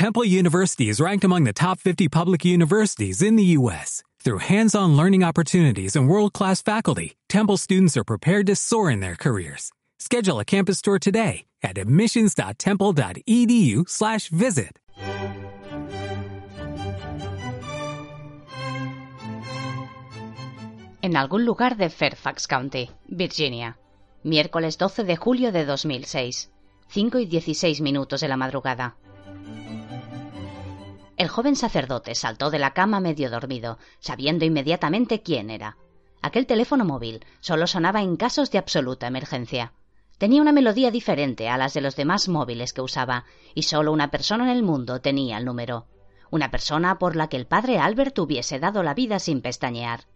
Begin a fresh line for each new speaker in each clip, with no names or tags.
Temple University is ranked among the top 50 public universities in the U.S. Through hands-on learning opportunities and world-class faculty, Temple students are prepared to soar in their careers. Schedule a campus tour today at admissions.temple.edu/visit.
En algún lugar de Fairfax County, Virginia, miércoles 12 de julio de 2006, 5 y 16 minutos de la madrugada. El joven sacerdote saltó de la cama medio dormido, sabiendo inmediatamente quién era. Aquel teléfono móvil solo sonaba en casos de absoluta emergencia. Tenía una melodía diferente a las de los demás móviles que usaba, y solo una persona en el mundo tenía el número. Una persona por la que el padre Albert hubiese dado la vida sin pestañear.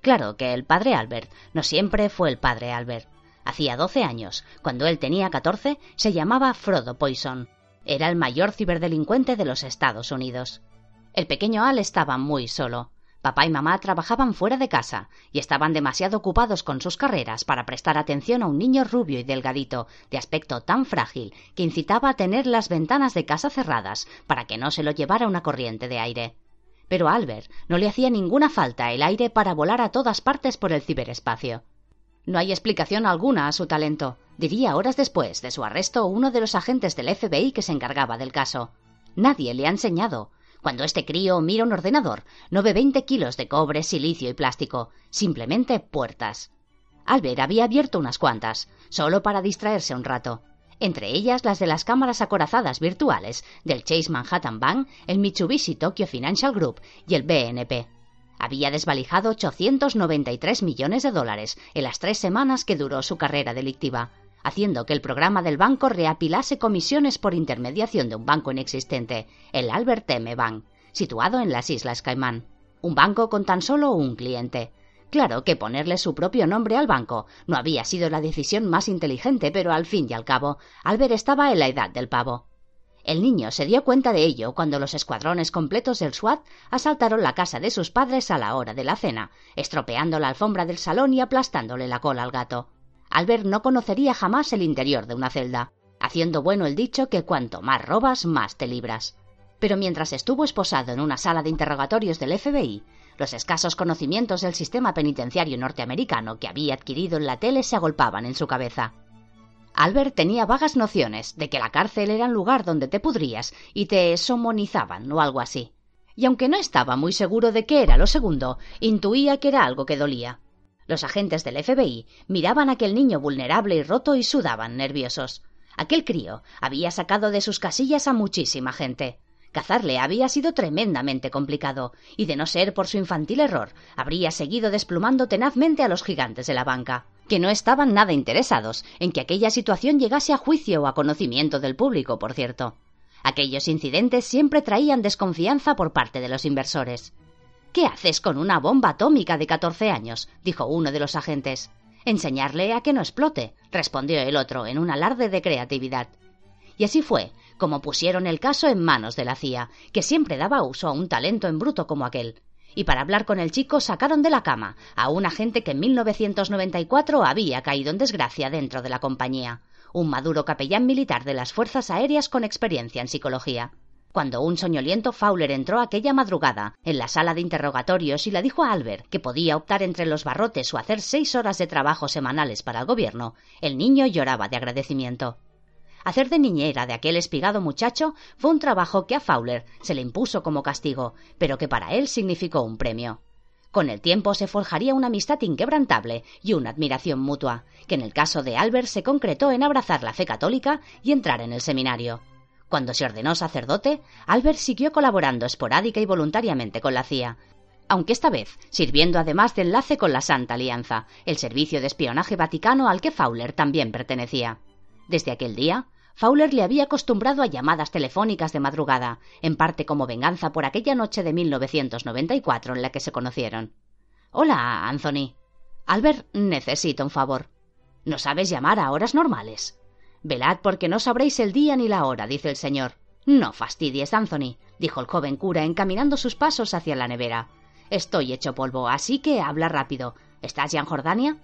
Claro que el padre Albert no siempre fue el padre Albert. Hacía doce años, cuando él tenía catorce, se llamaba Frodo Poison. Era el mayor ciberdelincuente de los Estados Unidos. El pequeño Al estaba muy solo. Papá y mamá trabajaban fuera de casa y estaban demasiado ocupados con sus carreras para prestar atención a un niño rubio y delgadito, de aspecto tan frágil que incitaba a tener las ventanas de casa cerradas para que no se lo llevara una corriente de aire. Pero a Albert no le hacía ninguna falta el aire para volar a todas partes por el ciberespacio. No hay explicación alguna a su talento, diría horas después de su arresto uno de los agentes del FBI que se encargaba del caso. Nadie le ha enseñado. Cuando este crío mira un ordenador, no ve 20 kilos de cobre, silicio y plástico, simplemente puertas. Albert había abierto unas cuantas, solo para distraerse un rato, entre ellas las de las cámaras acorazadas virtuales del Chase Manhattan Bank, el Mitsubishi Tokyo Financial Group y el BNP. Había desvalijado 893 millones de dólares en las tres semanas que duró su carrera delictiva, haciendo que el programa del banco reapilase comisiones por intermediación de un banco inexistente, el Albert M. Bank, situado en las Islas Caimán. Un banco con tan solo un cliente. Claro que ponerle su propio nombre al banco no había sido la decisión más inteligente, pero al fin y al cabo, Albert estaba en la edad del pavo. El niño se dio cuenta de ello cuando los escuadrones completos del SWAT asaltaron la casa de sus padres a la hora de la cena, estropeando la alfombra del salón y aplastándole la cola al gato. Albert no conocería jamás el interior de una celda, haciendo bueno el dicho que cuanto más robas, más te libras. Pero mientras estuvo esposado en una sala de interrogatorios del FBI, los escasos conocimientos del sistema penitenciario norteamericano que había adquirido en la tele se agolpaban en su cabeza. Albert tenía vagas nociones de que la cárcel era un lugar donde te pudrías y te somonizaban o algo así. Y aunque no estaba muy seguro de qué era lo segundo, intuía que era algo que dolía. Los agentes del FBI miraban a aquel niño vulnerable y roto y sudaban nerviosos. Aquel crío había sacado de sus casillas a muchísima gente. Cazarle había sido tremendamente complicado, y de no ser por su infantil error, habría seguido desplumando tenazmente a los gigantes de la banca, que no estaban nada interesados en que aquella situación llegase a juicio o a conocimiento del público, por cierto. Aquellos incidentes siempre traían desconfianza por parte de los inversores. ¿Qué haces con una bomba atómica de catorce años? dijo uno de los agentes. Enseñarle a que no explote, respondió el otro en un alarde de creatividad. Y así fue como pusieron el caso en manos de la CIA, que siempre daba uso a un talento en bruto como aquel. Y para hablar con el chico sacaron de la cama a un agente que en 1994 había caído en desgracia dentro de la compañía, un maduro capellán militar de las Fuerzas Aéreas con experiencia en psicología. Cuando un soñoliento Fowler entró aquella madrugada en la sala de interrogatorios y le dijo a Albert que podía optar entre los barrotes o hacer seis horas de trabajo semanales para el gobierno, el niño lloraba de agradecimiento. Hacer de niñera de aquel espigado muchacho fue un trabajo que a Fowler se le impuso como castigo, pero que para él significó un premio. Con el tiempo se forjaría una amistad inquebrantable y una admiración mutua, que en el caso de Albert se concretó en abrazar la fe católica y entrar en el seminario. Cuando se ordenó sacerdote, Albert siguió colaborando esporádica y voluntariamente con la CIA, aunque esta vez sirviendo además de enlace con la Santa Alianza, el servicio de espionaje vaticano al que Fowler también pertenecía. Desde aquel día, Fowler le había acostumbrado a llamadas telefónicas de madrugada, en parte como venganza por aquella noche de 1994 en la que se conocieron. Hola, Anthony. Albert necesita un favor. ¿No sabes llamar a horas normales? Velad porque no sabréis el día ni la hora, dice el señor. No fastidies, Anthony, dijo el joven cura encaminando sus pasos hacia la nevera. Estoy hecho polvo, así que habla rápido. ¿Estás ya en Jordania?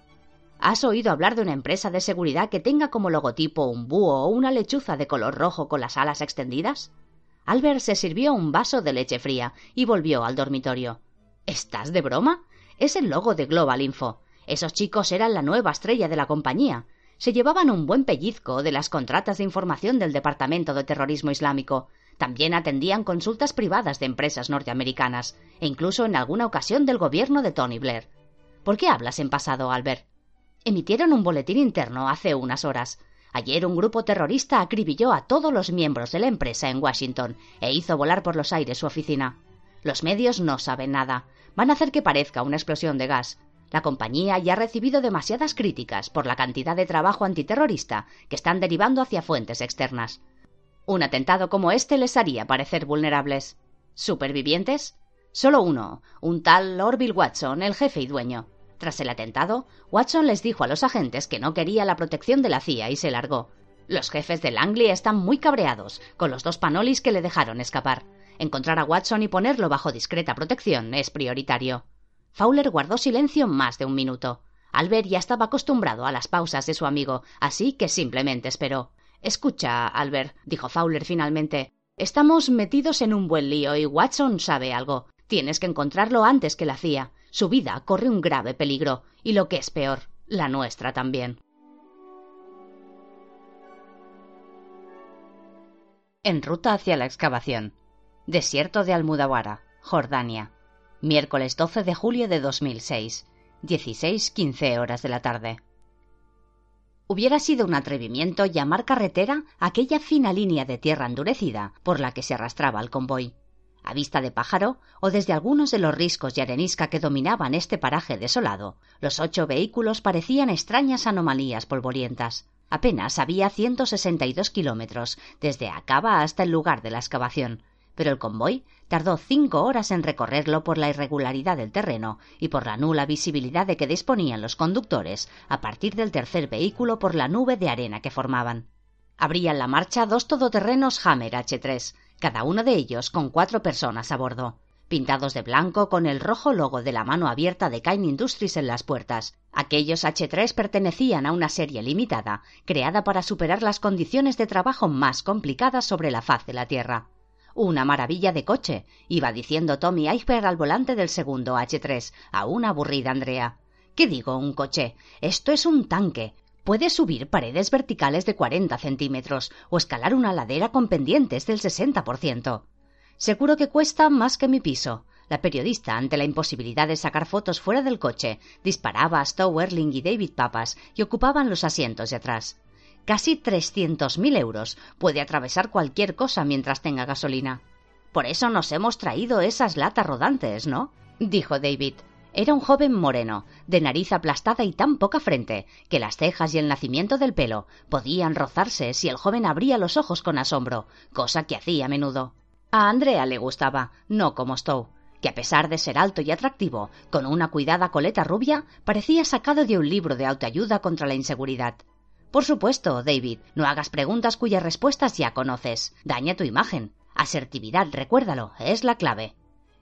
¿Has oído hablar de una empresa de seguridad que tenga como logotipo un búho o una lechuza de color rojo con las alas extendidas? Albert se sirvió un vaso de leche fría y volvió al dormitorio. ¿Estás de broma? Es el logo de Global Info. Esos chicos eran la nueva estrella de la compañía. Se llevaban un buen pellizco de las contratas de información del Departamento de Terrorismo Islámico. También atendían consultas privadas de empresas norteamericanas, e incluso en alguna ocasión del gobierno de Tony Blair. ¿Por qué hablas en pasado, Albert? Emitieron un boletín interno hace unas horas. Ayer un grupo terrorista acribilló a todos los miembros de la empresa en Washington e hizo volar por los aires su oficina. Los medios no saben nada. Van a hacer que parezca una explosión de gas. La compañía ya ha recibido demasiadas críticas por la cantidad de trabajo antiterrorista que están derivando hacia fuentes externas. Un atentado como este les haría parecer vulnerables. ¿Supervivientes? Solo uno, un tal Orville Watson, el jefe y dueño. Tras el atentado, Watson les dijo a los agentes que no quería la protección de la CIA y se largó. Los jefes de Langley están muy cabreados con los dos panolis que le dejaron escapar. Encontrar a Watson y ponerlo bajo discreta protección es prioritario. Fowler guardó silencio más de un minuto. Albert ya estaba acostumbrado a las pausas de su amigo, así que simplemente esperó. Escucha, Albert, dijo Fowler finalmente. Estamos metidos en un buen lío y Watson sabe algo. Tienes que encontrarlo antes que la CIA. Su vida corre un grave peligro, y lo que es peor, la nuestra también. En ruta hacia la excavación. Desierto de Almudawara, Jordania. Miércoles 12 de julio de 2006. 16-15 horas de la tarde. Hubiera sido un atrevimiento llamar carretera aquella fina línea de tierra endurecida por la que se arrastraba el convoy a vista de pájaro o desde algunos de los riscos y arenisca que dominaban este paraje desolado, los ocho vehículos parecían extrañas anomalías polvorientas. Apenas había 162 kilómetros desde Acaba hasta el lugar de la excavación, pero el convoy tardó cinco horas en recorrerlo por la irregularidad del terreno y por la nula visibilidad de que disponían los conductores a partir del tercer vehículo por la nube de arena que formaban. Abrían la marcha dos todoterrenos Hammer H3, cada uno de ellos con cuatro personas a bordo, pintados de blanco con el rojo logo de la mano abierta de Kain Industries en las puertas. Aquellos H3 pertenecían a una serie limitada, creada para superar las condiciones de trabajo más complicadas sobre la faz de la Tierra. Una maravilla de coche, iba diciendo Tommy Iceberg al volante del segundo H3, a una aburrida Andrea. ¿Qué digo un coche? Esto es un tanque, Puede subir paredes verticales de 40 centímetros o escalar una ladera con pendientes del 60%. Seguro que cuesta más que mi piso. La periodista, ante la imposibilidad de sacar fotos fuera del coche, disparaba a Stowe Erling y David Papas y ocupaban los asientos de atrás. Casi 300.000 euros. Puede atravesar cualquier cosa mientras tenga gasolina. Por eso nos hemos traído esas latas rodantes, ¿no? dijo David. Era un joven moreno, de nariz aplastada y tan poca frente, que las cejas y el nacimiento del pelo podían rozarse si el joven abría los ojos con asombro, cosa que hacía a menudo. A Andrea le gustaba, no como Stowe, que a pesar de ser alto y atractivo, con una cuidada coleta rubia, parecía sacado de un libro de autoayuda contra la inseguridad. Por supuesto, David, no hagas preguntas cuyas respuestas ya conoces. Daña tu imagen. Asertividad, recuérdalo, es la clave.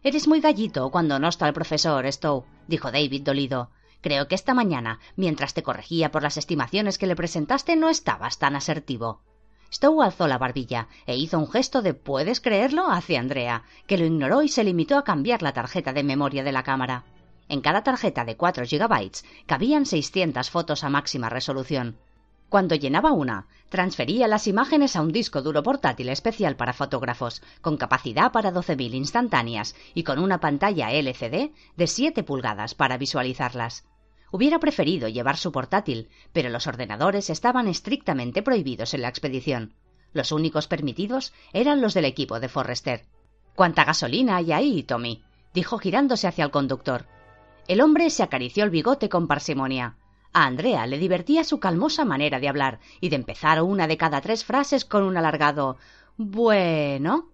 Eres muy gallito cuando no está el profesor Stowe, dijo David dolido. Creo que esta mañana, mientras te corregía por las estimaciones que le presentaste, no estabas tan asertivo. Stowe alzó la barbilla e hizo un gesto de ¿puedes creerlo? hacia Andrea, que lo ignoró y se limitó a cambiar la tarjeta de memoria de la cámara. En cada tarjeta de 4 gigabytes cabían 600 fotos a máxima resolución. Cuando llenaba una, transfería las imágenes a un disco duro portátil especial para fotógrafos, con capacidad para 12.000 instantáneas y con una pantalla LCD de 7 pulgadas para visualizarlas. Hubiera preferido llevar su portátil, pero los ordenadores estaban estrictamente prohibidos en la expedición. Los únicos permitidos eran los del equipo de Forrester. ¿Cuánta gasolina hay ahí, Tommy? dijo girándose hacia el conductor. El hombre se acarició el bigote con parsimonia. A Andrea le divertía su calmosa manera de hablar y de empezar una de cada tres frases con un alargado Bueno.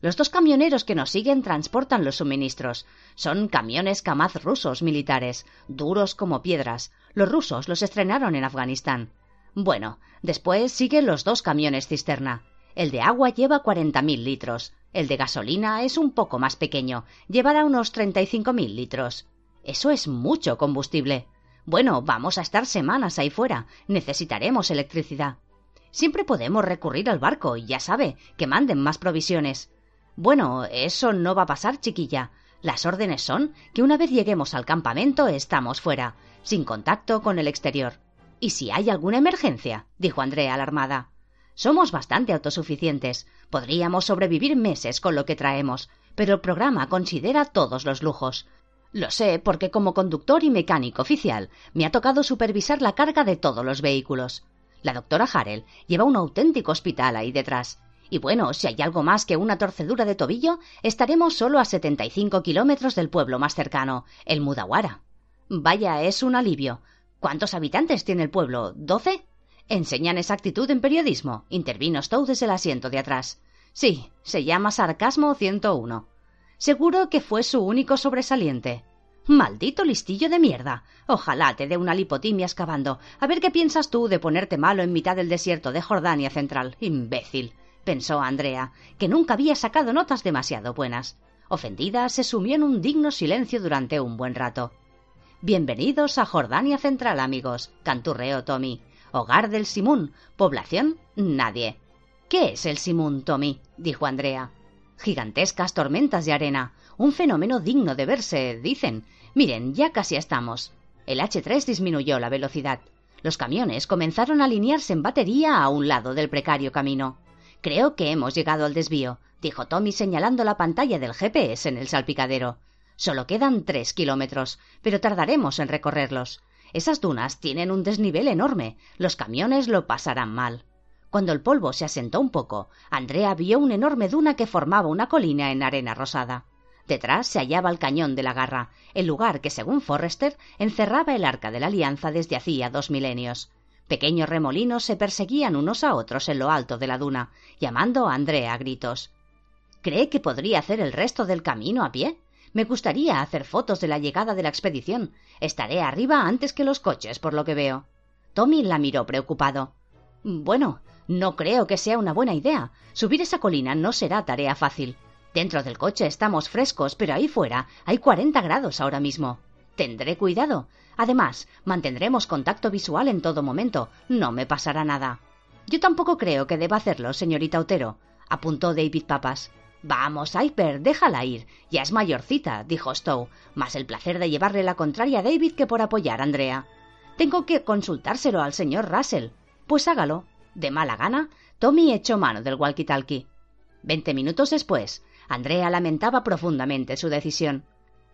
Los dos camioneros que nos siguen transportan los suministros. Son camiones Kamaz rusos militares, duros como piedras. Los rusos los estrenaron en Afganistán. Bueno, después siguen los dos camiones cisterna. El de agua lleva cuarenta mil litros. El de gasolina es un poco más pequeño, llevará unos treinta y cinco mil litros. Eso es mucho combustible. Bueno, vamos a estar semanas ahí fuera. Necesitaremos electricidad. Siempre podemos recurrir al barco, y ya sabe, que manden más provisiones. Bueno, eso no va a pasar, chiquilla. Las órdenes son que una vez lleguemos al campamento estamos fuera, sin contacto con el exterior. ¿Y si hay alguna emergencia? dijo Andrea alarmada. Somos bastante autosuficientes. Podríamos sobrevivir meses con lo que traemos, pero el programa considera todos los lujos. Lo sé porque como conductor y mecánico oficial me ha tocado supervisar la carga de todos los vehículos. La doctora Harrell lleva un auténtico hospital ahí detrás. Y bueno, si hay algo más que una torcedura de tobillo, estaremos solo a 75 kilómetros del pueblo más cercano, el Mudawara. Vaya, es un alivio. ¿Cuántos habitantes tiene el pueblo? ¿Doce? Enseñan exactitud en periodismo, intervino Stowe desde el asiento de atrás. Sí, se llama Sarcasmo 101. Seguro que fue su único sobresaliente. Maldito listillo de mierda. Ojalá te dé una lipotimia excavando. A ver qué piensas tú de ponerte malo en mitad del desierto de Jordania Central. Imbécil. pensó Andrea, que nunca había sacado notas demasiado buenas. Ofendida, se sumió en un digno silencio durante un buen rato. Bienvenidos a Jordania Central, amigos, canturreó Tommy. Hogar del Simún. Población, nadie. ¿Qué es el Simún, Tommy? dijo Andrea. Gigantescas tormentas de arena. Un fenómeno digno de verse, dicen. Miren, ya casi estamos. El H3 disminuyó la velocidad. Los camiones comenzaron a alinearse en batería a un lado del precario camino. Creo que hemos llegado al desvío, dijo Tommy señalando la pantalla del GPS en el salpicadero. Solo quedan tres kilómetros, pero tardaremos en recorrerlos. Esas dunas tienen un desnivel enorme. Los camiones lo pasarán mal. Cuando el polvo se asentó un poco, Andrea vio una enorme duna que formaba una colina en arena rosada. Detrás se hallaba el cañón de la Garra, el lugar que, según Forrester, encerraba el arca de la Alianza desde hacía dos milenios. Pequeños remolinos se perseguían unos a otros en lo alto de la duna, llamando a Andrea a gritos. ¿Cree que podría hacer el resto del camino a pie? Me gustaría hacer fotos de la llegada de la expedición. Estaré arriba antes que los coches, por lo que veo. Tommy la miró preocupado. Bueno, no creo que sea una buena idea. Subir esa colina no será tarea fácil. Dentro del coche estamos frescos, pero ahí fuera hay 40 grados ahora mismo. Tendré cuidado. Además, mantendremos contacto visual en todo momento. No me pasará nada. Yo tampoco creo que deba hacerlo, señorita Otero, apuntó David Papas. Vamos, Hyper, déjala ir. Ya es mayorcita, dijo Stowe, más el placer de llevarle la contraria a David que por apoyar a Andrea. Tengo que consultárselo al señor Russell. Pues hágalo. De mala gana, Tommy echó mano del walkie-talkie. Veinte minutos después, Andrea lamentaba profundamente su decisión.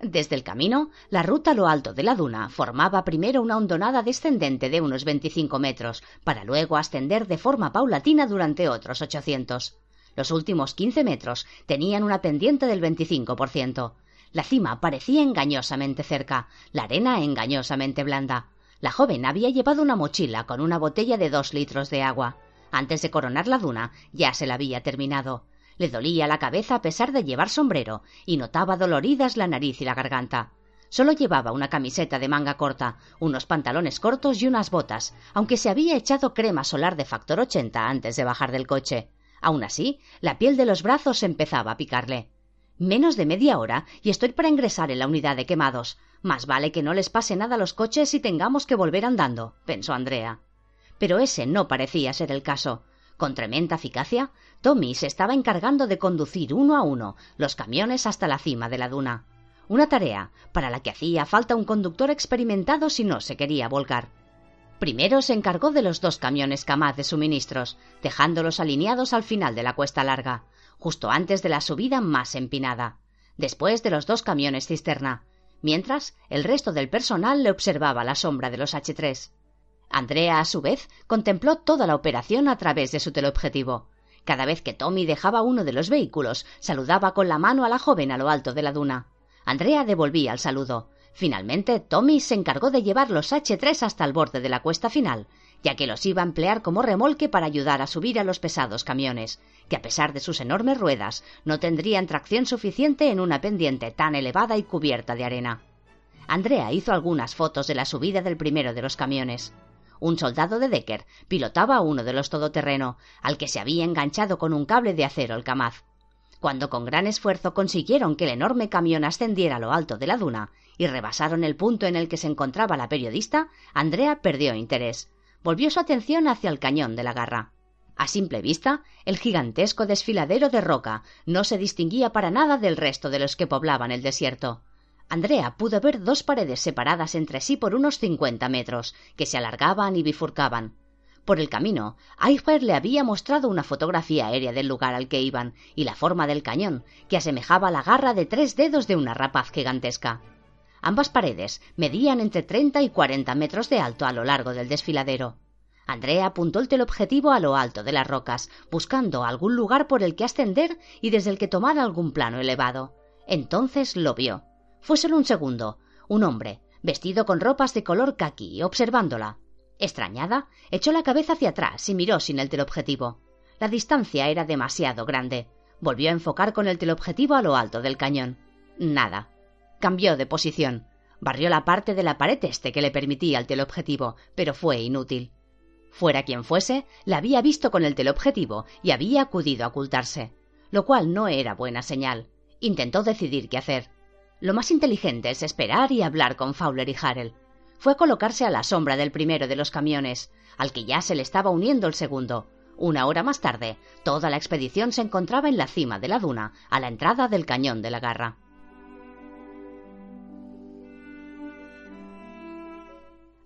Desde el camino, la ruta a lo alto de la duna formaba primero una hondonada descendente de unos veinticinco metros, para luego ascender de forma paulatina durante otros ochocientos. Los últimos quince metros tenían una pendiente del 25%. La cima parecía engañosamente cerca, la arena engañosamente blanda. La joven había llevado una mochila con una botella de dos litros de agua. Antes de coronar la duna ya se la había terminado. Le dolía la cabeza a pesar de llevar sombrero y notaba doloridas la nariz y la garganta. Solo llevaba una camiseta de manga corta, unos pantalones cortos y unas botas, aunque se había echado crema solar de factor 80 antes de bajar del coche. Aún así, la piel de los brazos empezaba a picarle. Menos de media hora y estoy para ingresar en la unidad de quemados. Más vale que no les pase nada a los coches y tengamos que volver andando, pensó Andrea. Pero ese no parecía ser el caso. Con tremenda eficacia, Tommy se estaba encargando de conducir uno a uno los camiones hasta la cima de la duna. Una tarea para la que hacía falta un conductor experimentado si no se quería volcar. Primero se encargó de los dos camiones Camaz de suministros, dejándolos alineados al final de la cuesta larga, justo antes de la subida más empinada. Después de los dos camiones cisterna, mientras el resto del personal le observaba la sombra de los H3. Andrea, a su vez, contempló toda la operación a través de su teleobjetivo. Cada vez que Tommy dejaba uno de los vehículos, saludaba con la mano a la joven a lo alto de la duna. Andrea devolvía el saludo, Finalmente, Tommy se encargó de llevar los H3 hasta el borde de la cuesta final, ya que los iba a emplear como remolque para ayudar a subir a los pesados camiones, que a pesar de sus enormes ruedas no tendrían tracción suficiente en una pendiente tan elevada y cubierta de arena. Andrea hizo algunas fotos de la subida del primero de los camiones. Un soldado de Decker pilotaba uno de los todoterreno, al que se había enganchado con un cable de acero el camaz. Cuando con gran esfuerzo consiguieron que el enorme camión ascendiera a lo alto de la duna, y rebasaron el punto en el que se encontraba la periodista, Andrea perdió interés. Volvió su atención hacia el cañón de la garra. A simple vista, el gigantesco desfiladero de roca no se distinguía para nada del resto de los que poblaban el desierto. Andrea pudo ver dos paredes separadas entre sí por unos cincuenta metros, que se alargaban y bifurcaban. Por el camino, Eichberg le había mostrado una fotografía aérea del lugar al que iban y la forma del cañón, que asemejaba la garra de tres dedos de una rapaz gigantesca. Ambas paredes medían entre treinta y cuarenta metros de alto a lo largo del desfiladero. Andrea apuntó el teleobjetivo a lo alto de las rocas, buscando algún lugar por el que ascender y desde el que tomar algún plano elevado. Entonces lo vio. Fue solo un segundo. Un hombre, vestido con ropas de color caqui, observándola. Extrañada, echó la cabeza hacia atrás y miró sin el teleobjetivo. La distancia era demasiado grande. Volvió a enfocar con el teleobjetivo a lo alto del cañón. Nada. Cambió de posición. Barrió la parte de la pared este que le permitía el teleobjetivo, pero fue inútil. Fuera quien fuese, la había visto con el teleobjetivo y había acudido a ocultarse, lo cual no era buena señal. Intentó decidir qué hacer. Lo más inteligente es esperar y hablar con Fowler y Harrell fue colocarse a la sombra del primero de los camiones, al que ya se le estaba uniendo el segundo. Una hora más tarde, toda la expedición se encontraba en la cima de la duna, a la entrada del cañón de la garra.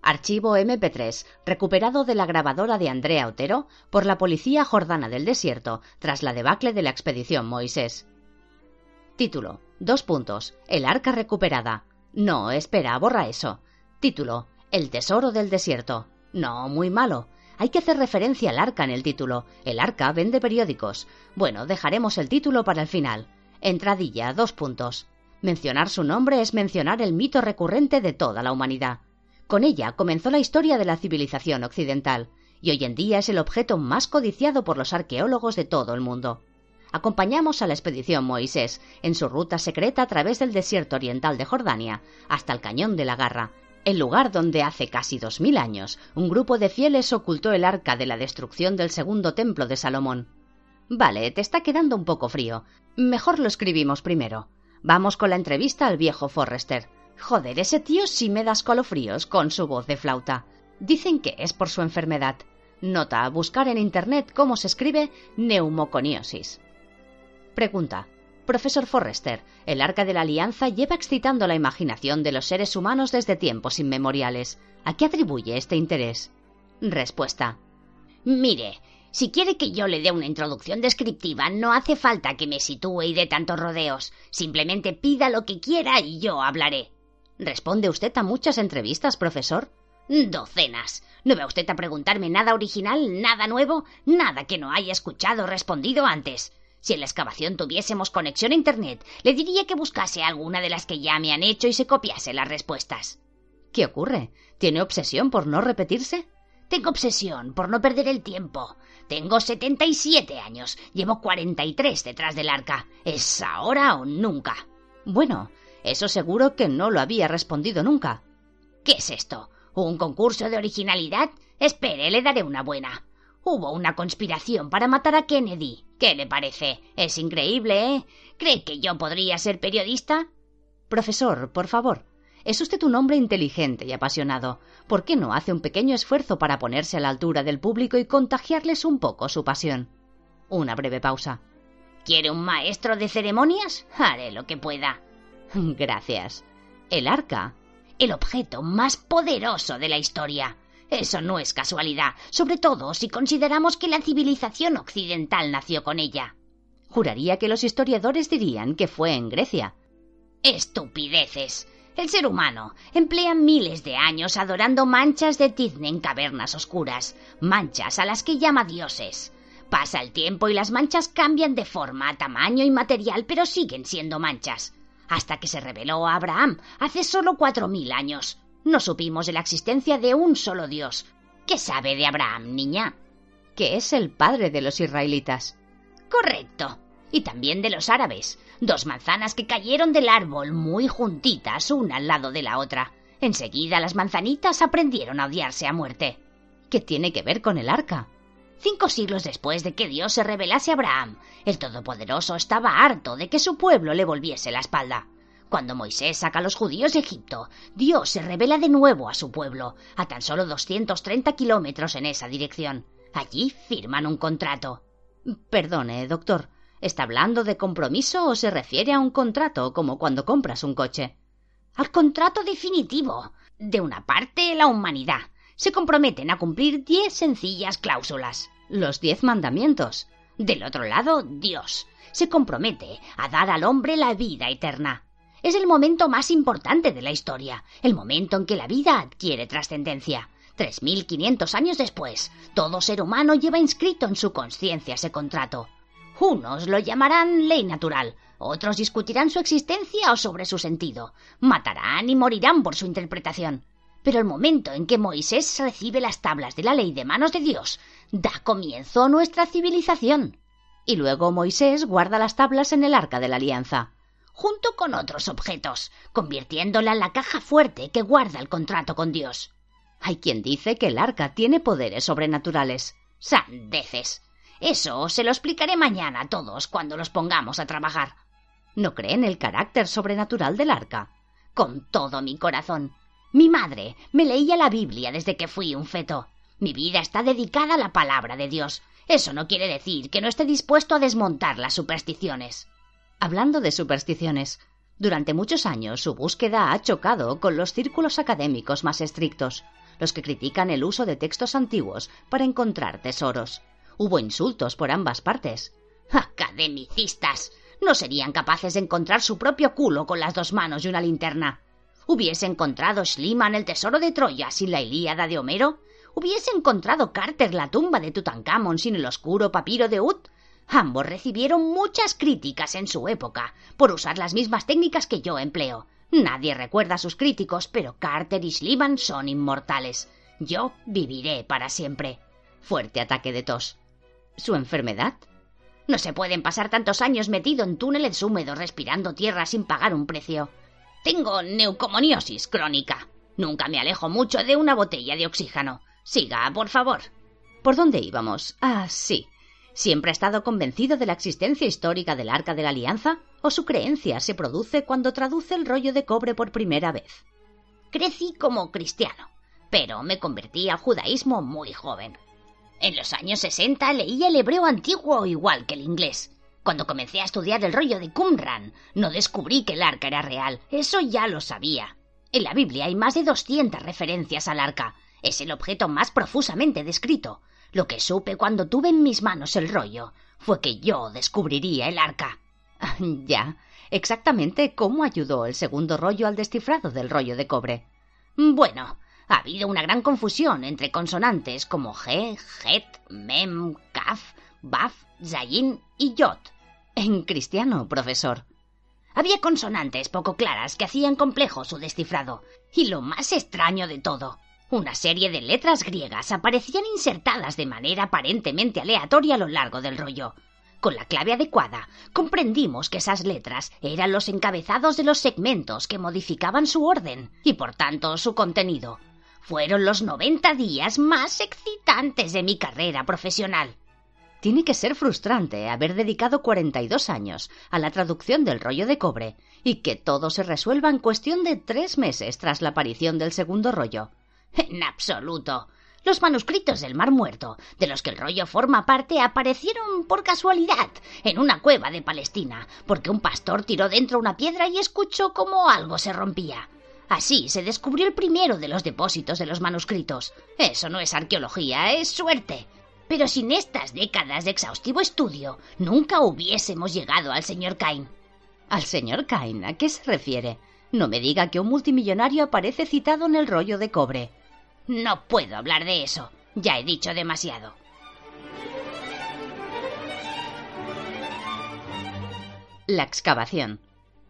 Archivo MP3, recuperado de la grabadora de Andrea Otero por la policía jordana del desierto tras la debacle de la expedición Moisés. Título. Dos puntos. El arca recuperada. No, espera, borra eso. Título: El tesoro del desierto. No, muy malo. Hay que hacer referencia al arca en el título. El arca vende periódicos. Bueno, dejaremos el título para el final. Entradilla, dos puntos. Mencionar su nombre es mencionar el mito recurrente de toda la humanidad. Con ella comenzó la historia de la civilización occidental, y hoy en día es el objeto más codiciado por los arqueólogos de todo el mundo. Acompañamos a la expedición Moisés en su ruta secreta a través del desierto oriental de Jordania hasta el cañón de la Garra, el lugar donde hace casi dos mil años un grupo de fieles ocultó el arca de la destrucción del segundo templo de Salomón. Vale, te está quedando un poco frío. Mejor lo escribimos primero. Vamos con la entrevista al viejo Forrester. Joder, ese tío sí me da escalofríos con su voz de flauta. Dicen que es por su enfermedad. Nota, buscar en internet cómo se escribe neumoconiosis. Pregunta. Profesor Forrester, el Arca de la Alianza lleva excitando la imaginación de los seres humanos desde tiempos inmemoriales. ¿A qué atribuye este interés? Respuesta.
Mire, si quiere que yo le dé una introducción descriptiva, no hace falta que me sitúe y dé tantos rodeos. Simplemente pida lo que quiera y yo hablaré.
¿Responde usted a muchas entrevistas, profesor?
Docenas. ¿No va usted a preguntarme nada original, nada nuevo, nada que no haya escuchado o respondido antes? Si en la excavación tuviésemos conexión a Internet, le diría que buscase alguna de las que ya me han hecho y se copiase las respuestas.
¿Qué ocurre? ¿Tiene obsesión por no repetirse?
Tengo obsesión por no perder el tiempo. Tengo setenta y siete años. Llevo cuarenta y tres detrás del arca. ¿Es ahora o nunca?
Bueno, eso seguro que no lo había respondido nunca.
¿Qué es esto? ¿Un concurso de originalidad? Espere, le daré una buena. Hubo una conspiración para matar a Kennedy. ¿Qué le parece? Es increíble, ¿eh? ¿Cree que yo podría ser periodista?
Profesor, por favor. Es usted un hombre inteligente y apasionado. ¿Por qué no hace un pequeño esfuerzo para ponerse a la altura del público y contagiarles un poco su pasión? Una breve pausa.
¿Quiere un maestro de ceremonias? Haré lo que pueda.
Gracias. El arca.
El objeto más poderoso de la historia. Eso no es casualidad, sobre todo si consideramos que la civilización occidental nació con ella.
Juraría que los historiadores dirían que fue en Grecia.
Estupideces. El ser humano emplea miles de años adorando manchas de tizne en cavernas oscuras, manchas a las que llama dioses. Pasa el tiempo y las manchas cambian de forma, tamaño y material, pero siguen siendo manchas. Hasta que se reveló a Abraham hace solo cuatro mil años. No supimos de la existencia de un solo Dios. ¿Qué sabe de Abraham, niña?
Que es el padre de los israelitas.
Correcto. Y también de los árabes. Dos manzanas que cayeron del árbol muy juntitas, una al lado de la otra. Enseguida las manzanitas aprendieron a odiarse a muerte.
¿Qué tiene que ver con el arca?
Cinco siglos después de que Dios se revelase a Abraham, el Todopoderoso estaba harto de que su pueblo le volviese la espalda. Cuando Moisés saca a los judíos de Egipto, Dios se revela de nuevo a su pueblo, a tan solo 230 kilómetros en esa dirección.
Allí firman un contrato.
Perdone, doctor. ¿Está hablando de compromiso o se refiere a un contrato como cuando compras un coche?
Al contrato definitivo. De una parte, la humanidad. Se comprometen a cumplir diez sencillas cláusulas.
Los diez mandamientos.
Del otro lado, Dios. Se compromete a dar al hombre la vida eterna. Es el momento más importante de la historia, el momento en que la vida adquiere trascendencia. Tres mil quinientos años después, todo ser humano lleva inscrito en su conciencia ese contrato. Unos lo llamarán ley natural, otros discutirán su existencia o sobre su sentido, matarán y morirán por su interpretación. Pero el momento en que Moisés recibe las tablas de la ley de manos de Dios da comienzo a nuestra civilización.
Y luego Moisés guarda las tablas en el arca de la alianza
junto con otros objetos, convirtiéndola en la caja fuerte que guarda el contrato con Dios.
Hay quien dice que el arca tiene poderes sobrenaturales.
Sandeces. Eso se lo explicaré mañana a todos cuando los pongamos a trabajar.
¿No creen el carácter sobrenatural del arca?
Con todo mi corazón. Mi madre me leía la Biblia desde que fui un feto. Mi vida está dedicada a la palabra de Dios. Eso no quiere decir que no esté dispuesto a desmontar las supersticiones.
Hablando de supersticiones, durante muchos años su búsqueda ha chocado con los círculos académicos más estrictos, los que critican el uso de textos antiguos para encontrar tesoros. Hubo insultos por ambas partes.
Academicistas. No serían capaces de encontrar su propio culo con las dos manos y una linterna. ¿Hubiese encontrado Schliemann el tesoro de Troya sin la Ilíada de Homero? ¿Hubiese encontrado Carter la tumba de Tutankamón sin el oscuro papiro de Ut? Ambos recibieron muchas críticas en su época por usar las mismas técnicas que yo empleo. Nadie recuerda a sus críticos, pero Carter y Schliemann son inmortales. Yo viviré para siempre.
Fuerte ataque de tos. ¿Su enfermedad?
No se pueden pasar tantos años metido en túneles húmedos respirando tierra sin pagar un precio. Tengo neucomoniosis crónica. Nunca me alejo mucho de una botella de oxígeno. Siga, por favor.
¿Por dónde íbamos? Ah, sí. ¿Siempre ha estado convencido de la existencia histórica del Arca de la Alianza? ¿O su creencia se produce cuando traduce el rollo de cobre por primera vez?
Crecí como cristiano, pero me convertí al judaísmo muy joven. En los años 60 leía el hebreo antiguo igual que el inglés. Cuando comencé a estudiar el rollo de Qumran, no descubrí que el arca era real. Eso ya lo sabía. En la Biblia hay más de 200 referencias al arca. Es el objeto más profusamente descrito. Lo que supe cuando tuve en mis manos el rollo fue que yo descubriría el arca.
ya. Exactamente cómo ayudó el segundo rollo al descifrado del rollo de cobre.
Bueno, ha habido una gran confusión entre consonantes como G, Het, Mem, Kaf, Baf, Zayin y Yot.
En cristiano, profesor.
Había consonantes poco claras que hacían complejo su descifrado. Y lo más extraño de todo una serie de letras griegas aparecían insertadas de manera aparentemente aleatoria a lo largo del rollo. Con la clave adecuada, comprendimos que esas letras eran los encabezados de los segmentos que modificaban su orden y por tanto su contenido. Fueron los noventa días más excitantes de mi carrera profesional.
Tiene que ser frustrante haber dedicado 42 años a la traducción del rollo de cobre y que todo se resuelva en cuestión de tres meses tras la aparición del segundo rollo.
En absoluto. Los manuscritos del Mar Muerto, de los que el rollo forma parte, aparecieron por casualidad en una cueva de Palestina, porque un pastor tiró dentro una piedra y escuchó como algo se rompía. Así se descubrió el primero de los depósitos de los manuscritos. Eso no es arqueología, es suerte. Pero sin estas décadas de exhaustivo estudio, nunca hubiésemos llegado al señor Cain.
¿Al señor Cain? ¿A qué se refiere? No me diga que un multimillonario aparece citado en el rollo de cobre.
No puedo hablar de eso. Ya he dicho demasiado.
La excavación.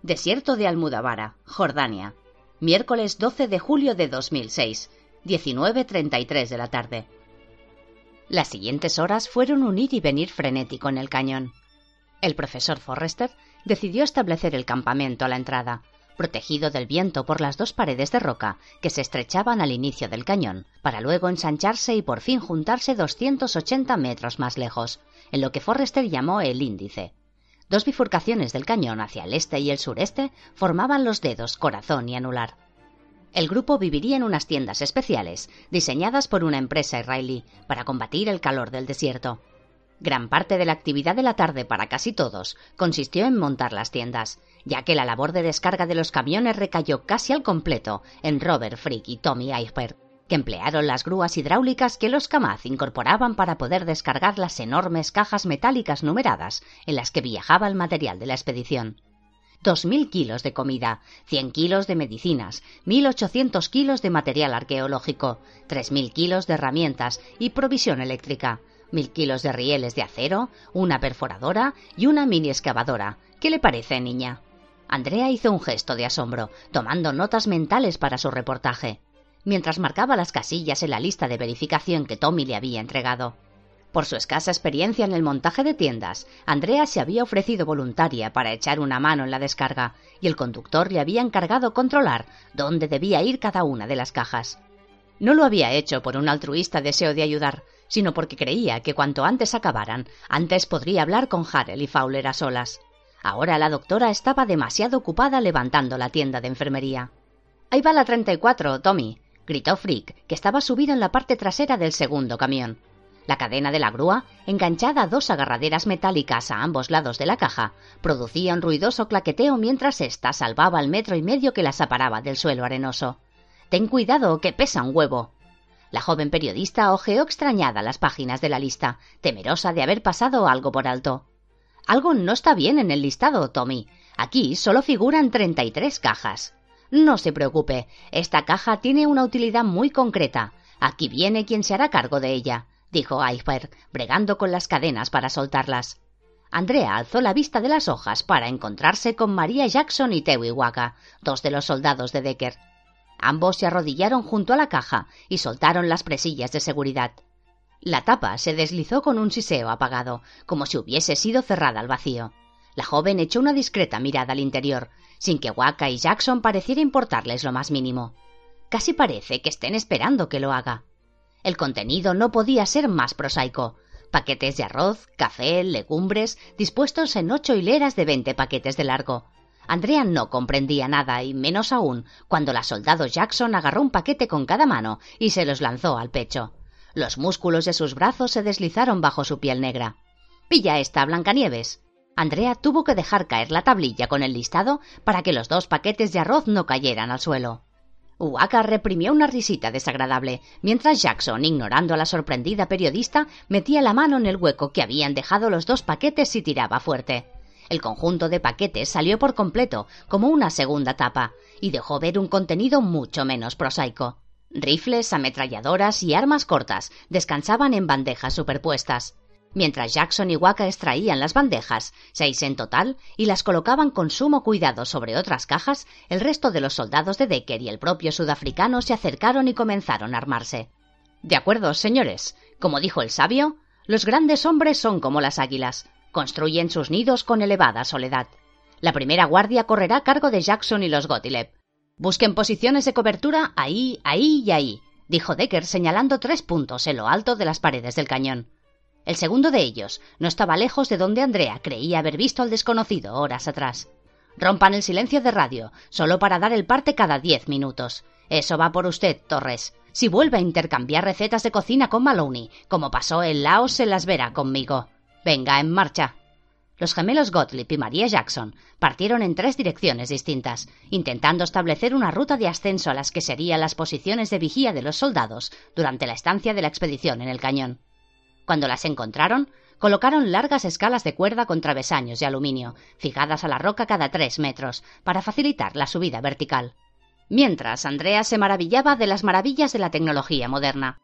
Desierto de Almudavara, Jordania. Miércoles 12 de julio de 2006, 19.33 de la tarde. Las siguientes horas fueron un ir y venir frenético en el cañón. El profesor Forrester decidió establecer el campamento a la entrada, protegido del viento por las dos paredes de roca que se estrechaban al inicio del cañón, para luego ensancharse y por fin juntarse 280 metros más lejos, en lo que Forrester llamó el índice. Dos bifurcaciones del cañón hacia el este y el sureste formaban los dedos corazón y anular.
El grupo viviría en unas tiendas especiales, diseñadas por una empresa israelí, para combatir el calor del desierto. Gran parte de la actividad de la tarde para casi todos consistió en montar las tiendas, ya que la labor de descarga de los camiones recayó casi al completo en Robert Frick y Tommy Eichberg, que emplearon las grúas hidráulicas que los Kamaz incorporaban para poder descargar las enormes cajas metálicas numeradas en las que viajaba el material de la expedición. Dos mil kilos de comida, cien kilos de medicinas, mil ochocientos kilos de material arqueológico, tres mil kilos de herramientas y provisión eléctrica, mil kilos de rieles de acero, una perforadora y una mini excavadora. ¿Qué le parece, niña? Andrea hizo un gesto de asombro, tomando notas mentales para su reportaje, mientras marcaba las casillas en la lista de verificación que Tommy le había entregado. Por su escasa experiencia en el montaje de tiendas, Andrea se había ofrecido voluntaria para echar una mano en la descarga, y el conductor le había encargado controlar dónde debía ir cada una de las cajas. No lo había hecho por un altruista deseo de ayudar, sino porque creía que cuanto antes acabaran, antes podría hablar con Harrell y Fowler a solas. Ahora la doctora estaba demasiado ocupada levantando la tienda de enfermería. Ahí va la 34, Tommy, gritó Frick, que estaba subido en la parte trasera del segundo camión. La cadena de la grúa, enganchada a dos agarraderas metálicas a ambos lados de la caja, producía un ruidoso claqueteo mientras ésta salvaba el metro y medio que la separaba del suelo arenoso. Ten cuidado, que pesa un huevo. La joven periodista hojeó extrañada las páginas de la lista, temerosa de haber pasado algo por alto. Algo no está bien en el listado, Tommy. Aquí solo figuran 33 cajas. No se preocupe, esta caja tiene una utilidad muy concreta. Aquí viene quien se hará cargo de ella, dijo Eichberg, bregando con las cadenas para soltarlas. Andrea alzó la vista de las hojas para encontrarse con María Jackson y Tewi Waka, dos de los soldados de Decker. Ambos se arrodillaron junto a la caja y soltaron las presillas de seguridad. La tapa se deslizó con un siseo apagado, como si hubiese sido cerrada al vacío. La joven echó una discreta mirada al interior, sin que Waka y Jackson pareciera importarles lo más mínimo. Casi parece que estén esperando que lo haga. El contenido no podía ser más prosaico. Paquetes de arroz, café, legumbres, dispuestos en ocho hileras de veinte paquetes de largo, Andrea no comprendía nada, y menos aún cuando la soldado Jackson agarró un paquete con cada mano y se los lanzó al pecho. Los músculos de sus brazos se deslizaron bajo su piel negra. Pilla esta, Blancanieves. Andrea tuvo que dejar caer la tablilla con el listado para que los dos paquetes de arroz no cayeran al suelo. Waka reprimió una risita desagradable, mientras Jackson, ignorando a la sorprendida periodista, metía la mano en el hueco que habían dejado los dos paquetes y tiraba fuerte. El conjunto de paquetes salió por completo, como una segunda tapa, y dejó ver un contenido mucho menos prosaico. Rifles, ametralladoras y armas cortas descansaban en bandejas superpuestas. Mientras Jackson y Waka extraían las bandejas, seis en total, y las colocaban con sumo cuidado sobre otras cajas, el resto de los soldados de Decker y el propio sudafricano se acercaron y comenzaron a armarse. De acuerdo, señores. Como dijo el sabio, los grandes hombres son como las águilas. Construyen sus nidos con elevada soledad. La primera guardia correrá a cargo de Jackson y los Gottlieb. Busquen posiciones de cobertura ahí, ahí y ahí, dijo Decker señalando tres puntos en lo alto de las paredes del cañón. El segundo de ellos no estaba lejos de donde Andrea creía haber visto al desconocido horas atrás. Rompan el silencio de radio, solo para dar el parte cada diez minutos. Eso va por usted, Torres. Si vuelve a intercambiar recetas de cocina con Maloney, como pasó en Laos en Las Veras conmigo. Venga, en marcha. Los gemelos Gottlieb y María Jackson partieron en tres direcciones distintas, intentando establecer una ruta de ascenso a las que serían las posiciones de vigía de los soldados durante la estancia de la expedición en el cañón. Cuando las encontraron, colocaron largas escalas de cuerda con travesaños de aluminio, fijadas a la roca cada tres metros, para facilitar la subida vertical. Mientras, Andrea se maravillaba de las maravillas de la tecnología moderna.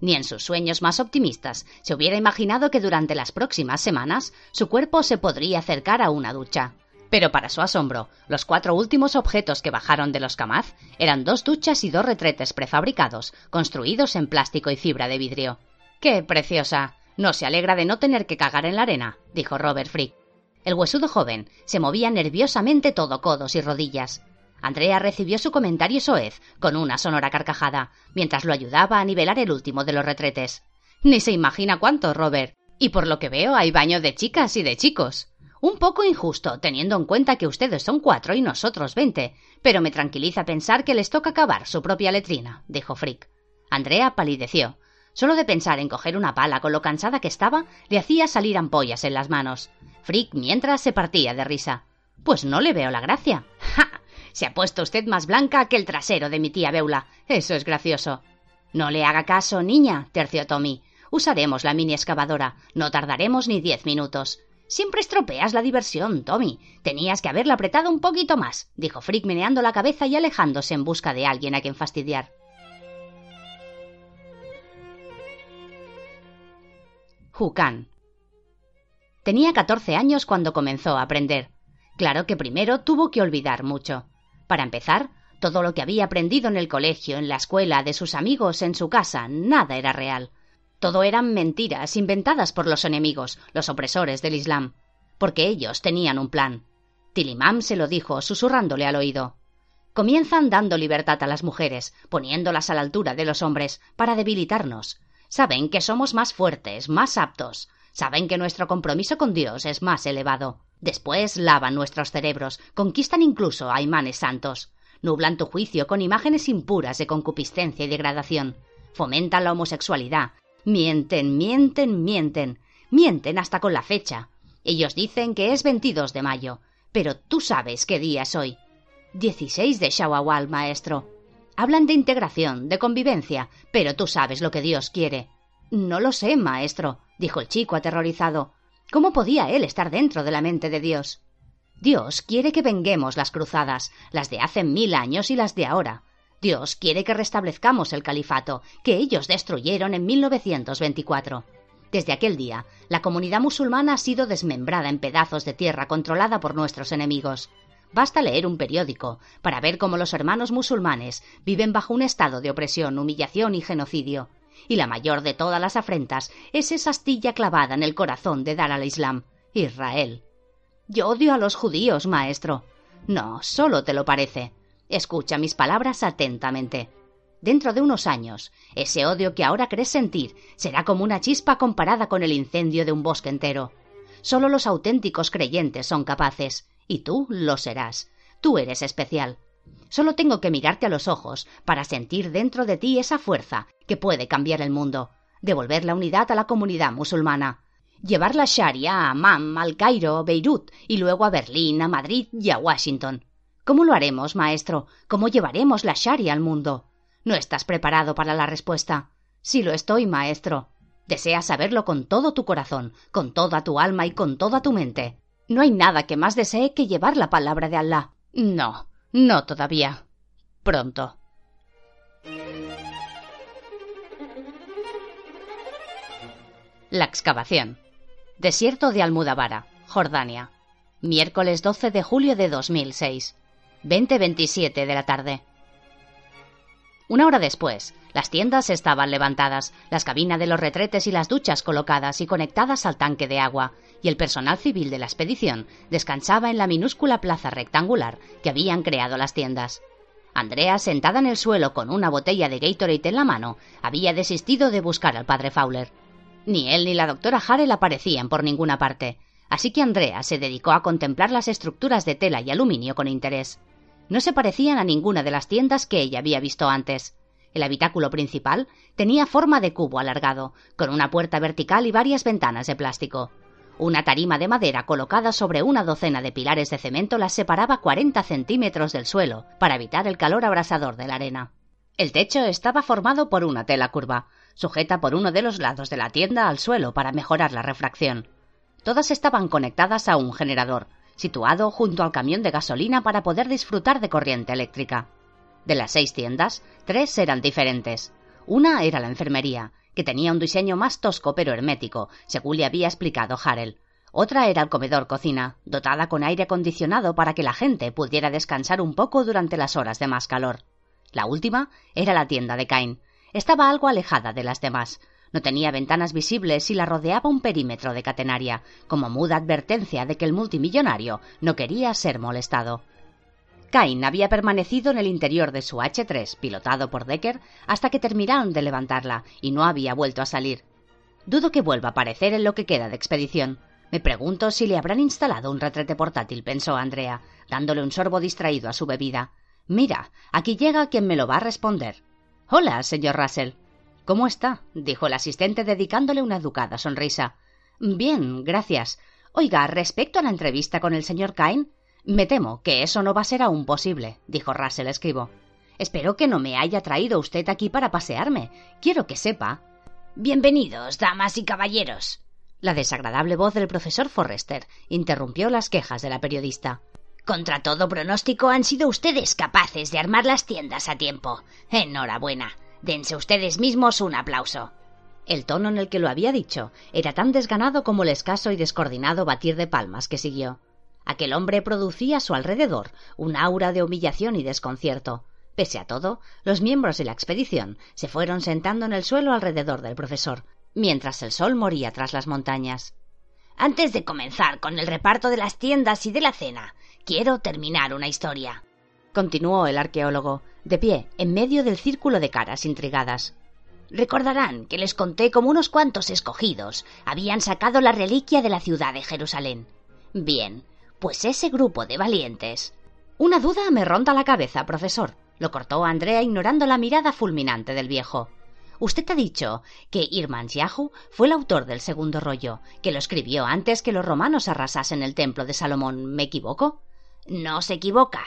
Ni en sus sueños más optimistas se hubiera imaginado que durante las próximas semanas su cuerpo se podría acercar a una ducha. Pero para su asombro, los cuatro últimos objetos que bajaron de los Kamaz eran dos duchas y dos retretes prefabricados, construidos en plástico y fibra de vidrio. ¡Qué preciosa! No se alegra de no tener que cagar en la arena, dijo Robert Frick. El huesudo joven se movía nerviosamente todo codos y rodillas. Andrea recibió su comentario soez con una sonora carcajada, mientras lo ayudaba a nivelar el último de los retretes. Ni se imagina cuánto, Robert. Y por lo que veo hay baño de chicas y de chicos. Un poco injusto, teniendo en cuenta que ustedes son cuatro y nosotros veinte, pero me tranquiliza pensar que les toca acabar su propia letrina, dijo Frick. Andrea palideció. Solo de pensar en coger una pala con lo cansada que estaba, le hacía salir ampollas en las manos. Frick mientras se partía de risa. Pues no le veo la gracia. ¡Ja! Se ha puesto usted más blanca que el trasero de mi tía Beula. Eso es gracioso. No le haga caso, niña, terció Tommy. Usaremos la mini excavadora. No tardaremos ni diez minutos. Siempre estropeas la diversión, Tommy. Tenías que haberla apretado un poquito más, dijo Frick meneando la cabeza y alejándose en busca de alguien a quien fastidiar. Jucan. Tenía catorce años cuando comenzó a aprender. Claro que primero tuvo que olvidar mucho. Para empezar, todo lo que había aprendido en el colegio, en la escuela, de sus amigos, en su casa, nada era real. Todo eran mentiras inventadas por los enemigos, los opresores del Islam, porque ellos tenían un plan. Tilimam se lo dijo, susurrándole al oído. Comienzan dando libertad a las mujeres, poniéndolas a la altura de los hombres, para debilitarnos. Saben que somos más fuertes, más aptos. Saben que nuestro compromiso con Dios es más elevado. Después lavan nuestros cerebros, conquistan incluso a imanes santos. Nublan tu juicio con imágenes impuras de concupiscencia y degradación. Fomentan la homosexualidad, Mienten, mienten, mienten. Mienten hasta con la fecha. Ellos dicen que es 22 de mayo, pero tú sabes qué día es hoy. 16 de Shawawal, maestro. Hablan de integración, de convivencia, pero tú sabes lo que Dios quiere. No lo sé, maestro, dijo el chico aterrorizado. ¿Cómo podía él estar dentro de la mente de Dios? Dios quiere que venguemos las cruzadas, las de hace mil años y las de ahora. Dios quiere que restablezcamos el califato que ellos destruyeron en 1924. Desde aquel día, la comunidad musulmana ha sido desmembrada en pedazos de tierra controlada por nuestros enemigos. Basta leer un periódico para ver cómo los hermanos musulmanes viven bajo un estado de opresión, humillación y genocidio. Y la mayor de todas las afrentas es esa astilla clavada en el corazón de Dar al Islam, Israel. Yo odio a los judíos, maestro. No, solo te lo parece. Escucha mis palabras atentamente. Dentro de unos años, ese odio que ahora crees sentir será como una chispa comparada con el incendio de un bosque entero. Solo los auténticos creyentes son capaces, y tú lo serás. Tú eres especial. Solo tengo que mirarte a los ojos para sentir dentro de ti esa fuerza que puede cambiar el mundo, devolver la unidad a la comunidad musulmana, llevar la Sharia a Amman, al Cairo, Beirut y luego a Berlín, a Madrid y a Washington. ¿Cómo lo haremos, maestro? ¿Cómo llevaremos la Sharia al mundo? No estás preparado para la respuesta. Sí lo estoy, maestro. Deseas saberlo con todo tu corazón, con toda tu alma y con toda tu mente. No hay nada que más desee que llevar la palabra de Allah. No, no todavía. Pronto. La excavación. Desierto de Almudavara, Jordania. Miércoles 12 de julio de 2006. 20.27 de la tarde. Una hora después, las tiendas estaban levantadas, las cabinas de los retretes y las duchas colocadas y conectadas al tanque de agua, y el personal civil de la expedición descansaba en la minúscula plaza rectangular que habían creado las tiendas. Andrea, sentada en el suelo con una botella de Gatorade en la mano, había desistido de buscar al padre Fowler. Ni él ni la doctora Harrell aparecían por ninguna parte, así que Andrea se dedicó a contemplar las estructuras de tela y aluminio con interés no se parecían a ninguna de las tiendas que ella había visto antes. El habitáculo principal tenía forma de cubo alargado, con una puerta vertical y varias ventanas de plástico. Una tarima de madera colocada sobre una docena de pilares de cemento las separaba 40 centímetros del suelo para evitar el calor abrasador de la arena. El techo estaba formado por una tela curva, sujeta por uno de los lados de la tienda al suelo para mejorar la refracción. Todas estaban conectadas a un generador, situado junto al camión de gasolina para poder disfrutar de corriente eléctrica. De las seis tiendas, tres eran diferentes. Una era la enfermería, que tenía un diseño más tosco pero hermético, según le había explicado Harel. Otra era el comedor-cocina, dotada con aire acondicionado para que la gente pudiera descansar un poco durante las horas de más calor. La última era la tienda de Cain. Estaba algo alejada de las demás, no tenía ventanas visibles y la rodeaba un perímetro de catenaria, como muda advertencia de que el multimillonario no quería ser molestado. Cain había permanecido en el interior de su H3, pilotado por Decker, hasta que terminaron de levantarla, y no había vuelto a salir. Dudo que vuelva a aparecer en lo que queda de expedición. Me pregunto si le habrán instalado un retrete portátil, pensó Andrea, dándole un sorbo distraído a su bebida. Mira, aquí llega quien me lo va a responder. Hola, señor Russell. ¿Cómo está? dijo el asistente dedicándole una educada sonrisa. Bien, gracias. Oiga, respecto a la entrevista con el señor Cain, me temo que eso no va a ser aún posible, dijo Russell escribo. Espero que no me haya traído usted aquí para pasearme. Quiero que sepa.
Bienvenidos, damas y caballeros.
La desagradable voz del profesor Forrester interrumpió las quejas de la periodista.
Contra todo pronóstico han sido ustedes capaces de armar las tiendas a tiempo. Enhorabuena. Dense ustedes mismos un aplauso.
El tono en el que lo había dicho era tan desganado como el escaso y descoordinado batir de palmas que siguió. Aquel hombre producía a su alrededor un aura de humillación y desconcierto. Pese a todo, los miembros de la expedición se fueron sentando en el suelo alrededor del profesor, mientras el sol moría tras las montañas.
Antes de comenzar con el reparto de las tiendas y de la cena, quiero terminar una historia.
Continuó el arqueólogo, de pie, en medio del círculo de caras intrigadas.
Recordarán que les conté cómo unos cuantos escogidos habían sacado la reliquia de la ciudad de Jerusalén. Bien, pues ese grupo de valientes.
Una duda me ronda la cabeza, profesor, lo cortó Andrea ignorando la mirada fulminante del viejo. Usted ha dicho que Irman Yahu fue el autor del segundo rollo, que lo escribió antes que los romanos arrasasen el templo de Salomón. ¿Me equivoco?
No se equivoca.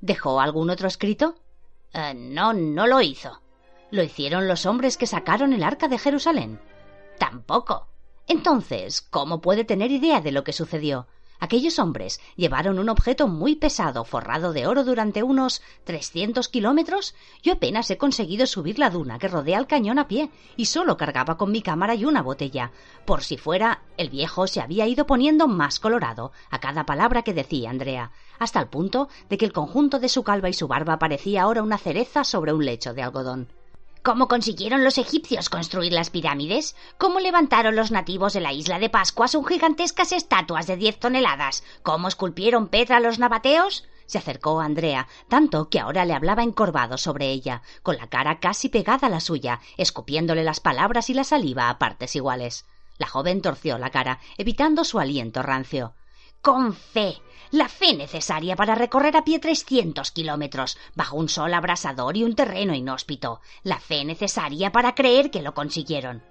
¿Dejó algún otro escrito?
Eh, no, no lo hizo.
¿Lo hicieron los hombres que sacaron el arca de Jerusalén?
Tampoco.
Entonces, ¿cómo puede tener idea de lo que sucedió? Aquellos hombres llevaron un objeto muy pesado forrado de oro durante unos trescientos kilómetros. Yo apenas he conseguido subir la duna que rodea el cañón a pie y solo cargaba con mi cámara y una botella. Por si fuera, el viejo se había ido poniendo más colorado a cada palabra que decía Andrea, hasta el punto de que el conjunto de su calva y su barba parecía ahora una cereza sobre un lecho de algodón.
¿Cómo consiguieron los egipcios construir las pirámides? ¿Cómo levantaron los nativos de la isla de Pascua sus gigantescas estatuas de diez toneladas? ¿Cómo esculpieron Petra los nabateos? Se acercó a Andrea, tanto que ahora le hablaba encorvado sobre ella, con la cara casi pegada a la suya, escupiéndole las palabras y la saliva a partes iguales. La joven torció la cara, evitando su aliento rancio. Con fe, la fe necesaria para recorrer a pie trescientos kilómetros, bajo un sol abrasador y un terreno inhóspito, la fe necesaria para creer que lo consiguieron.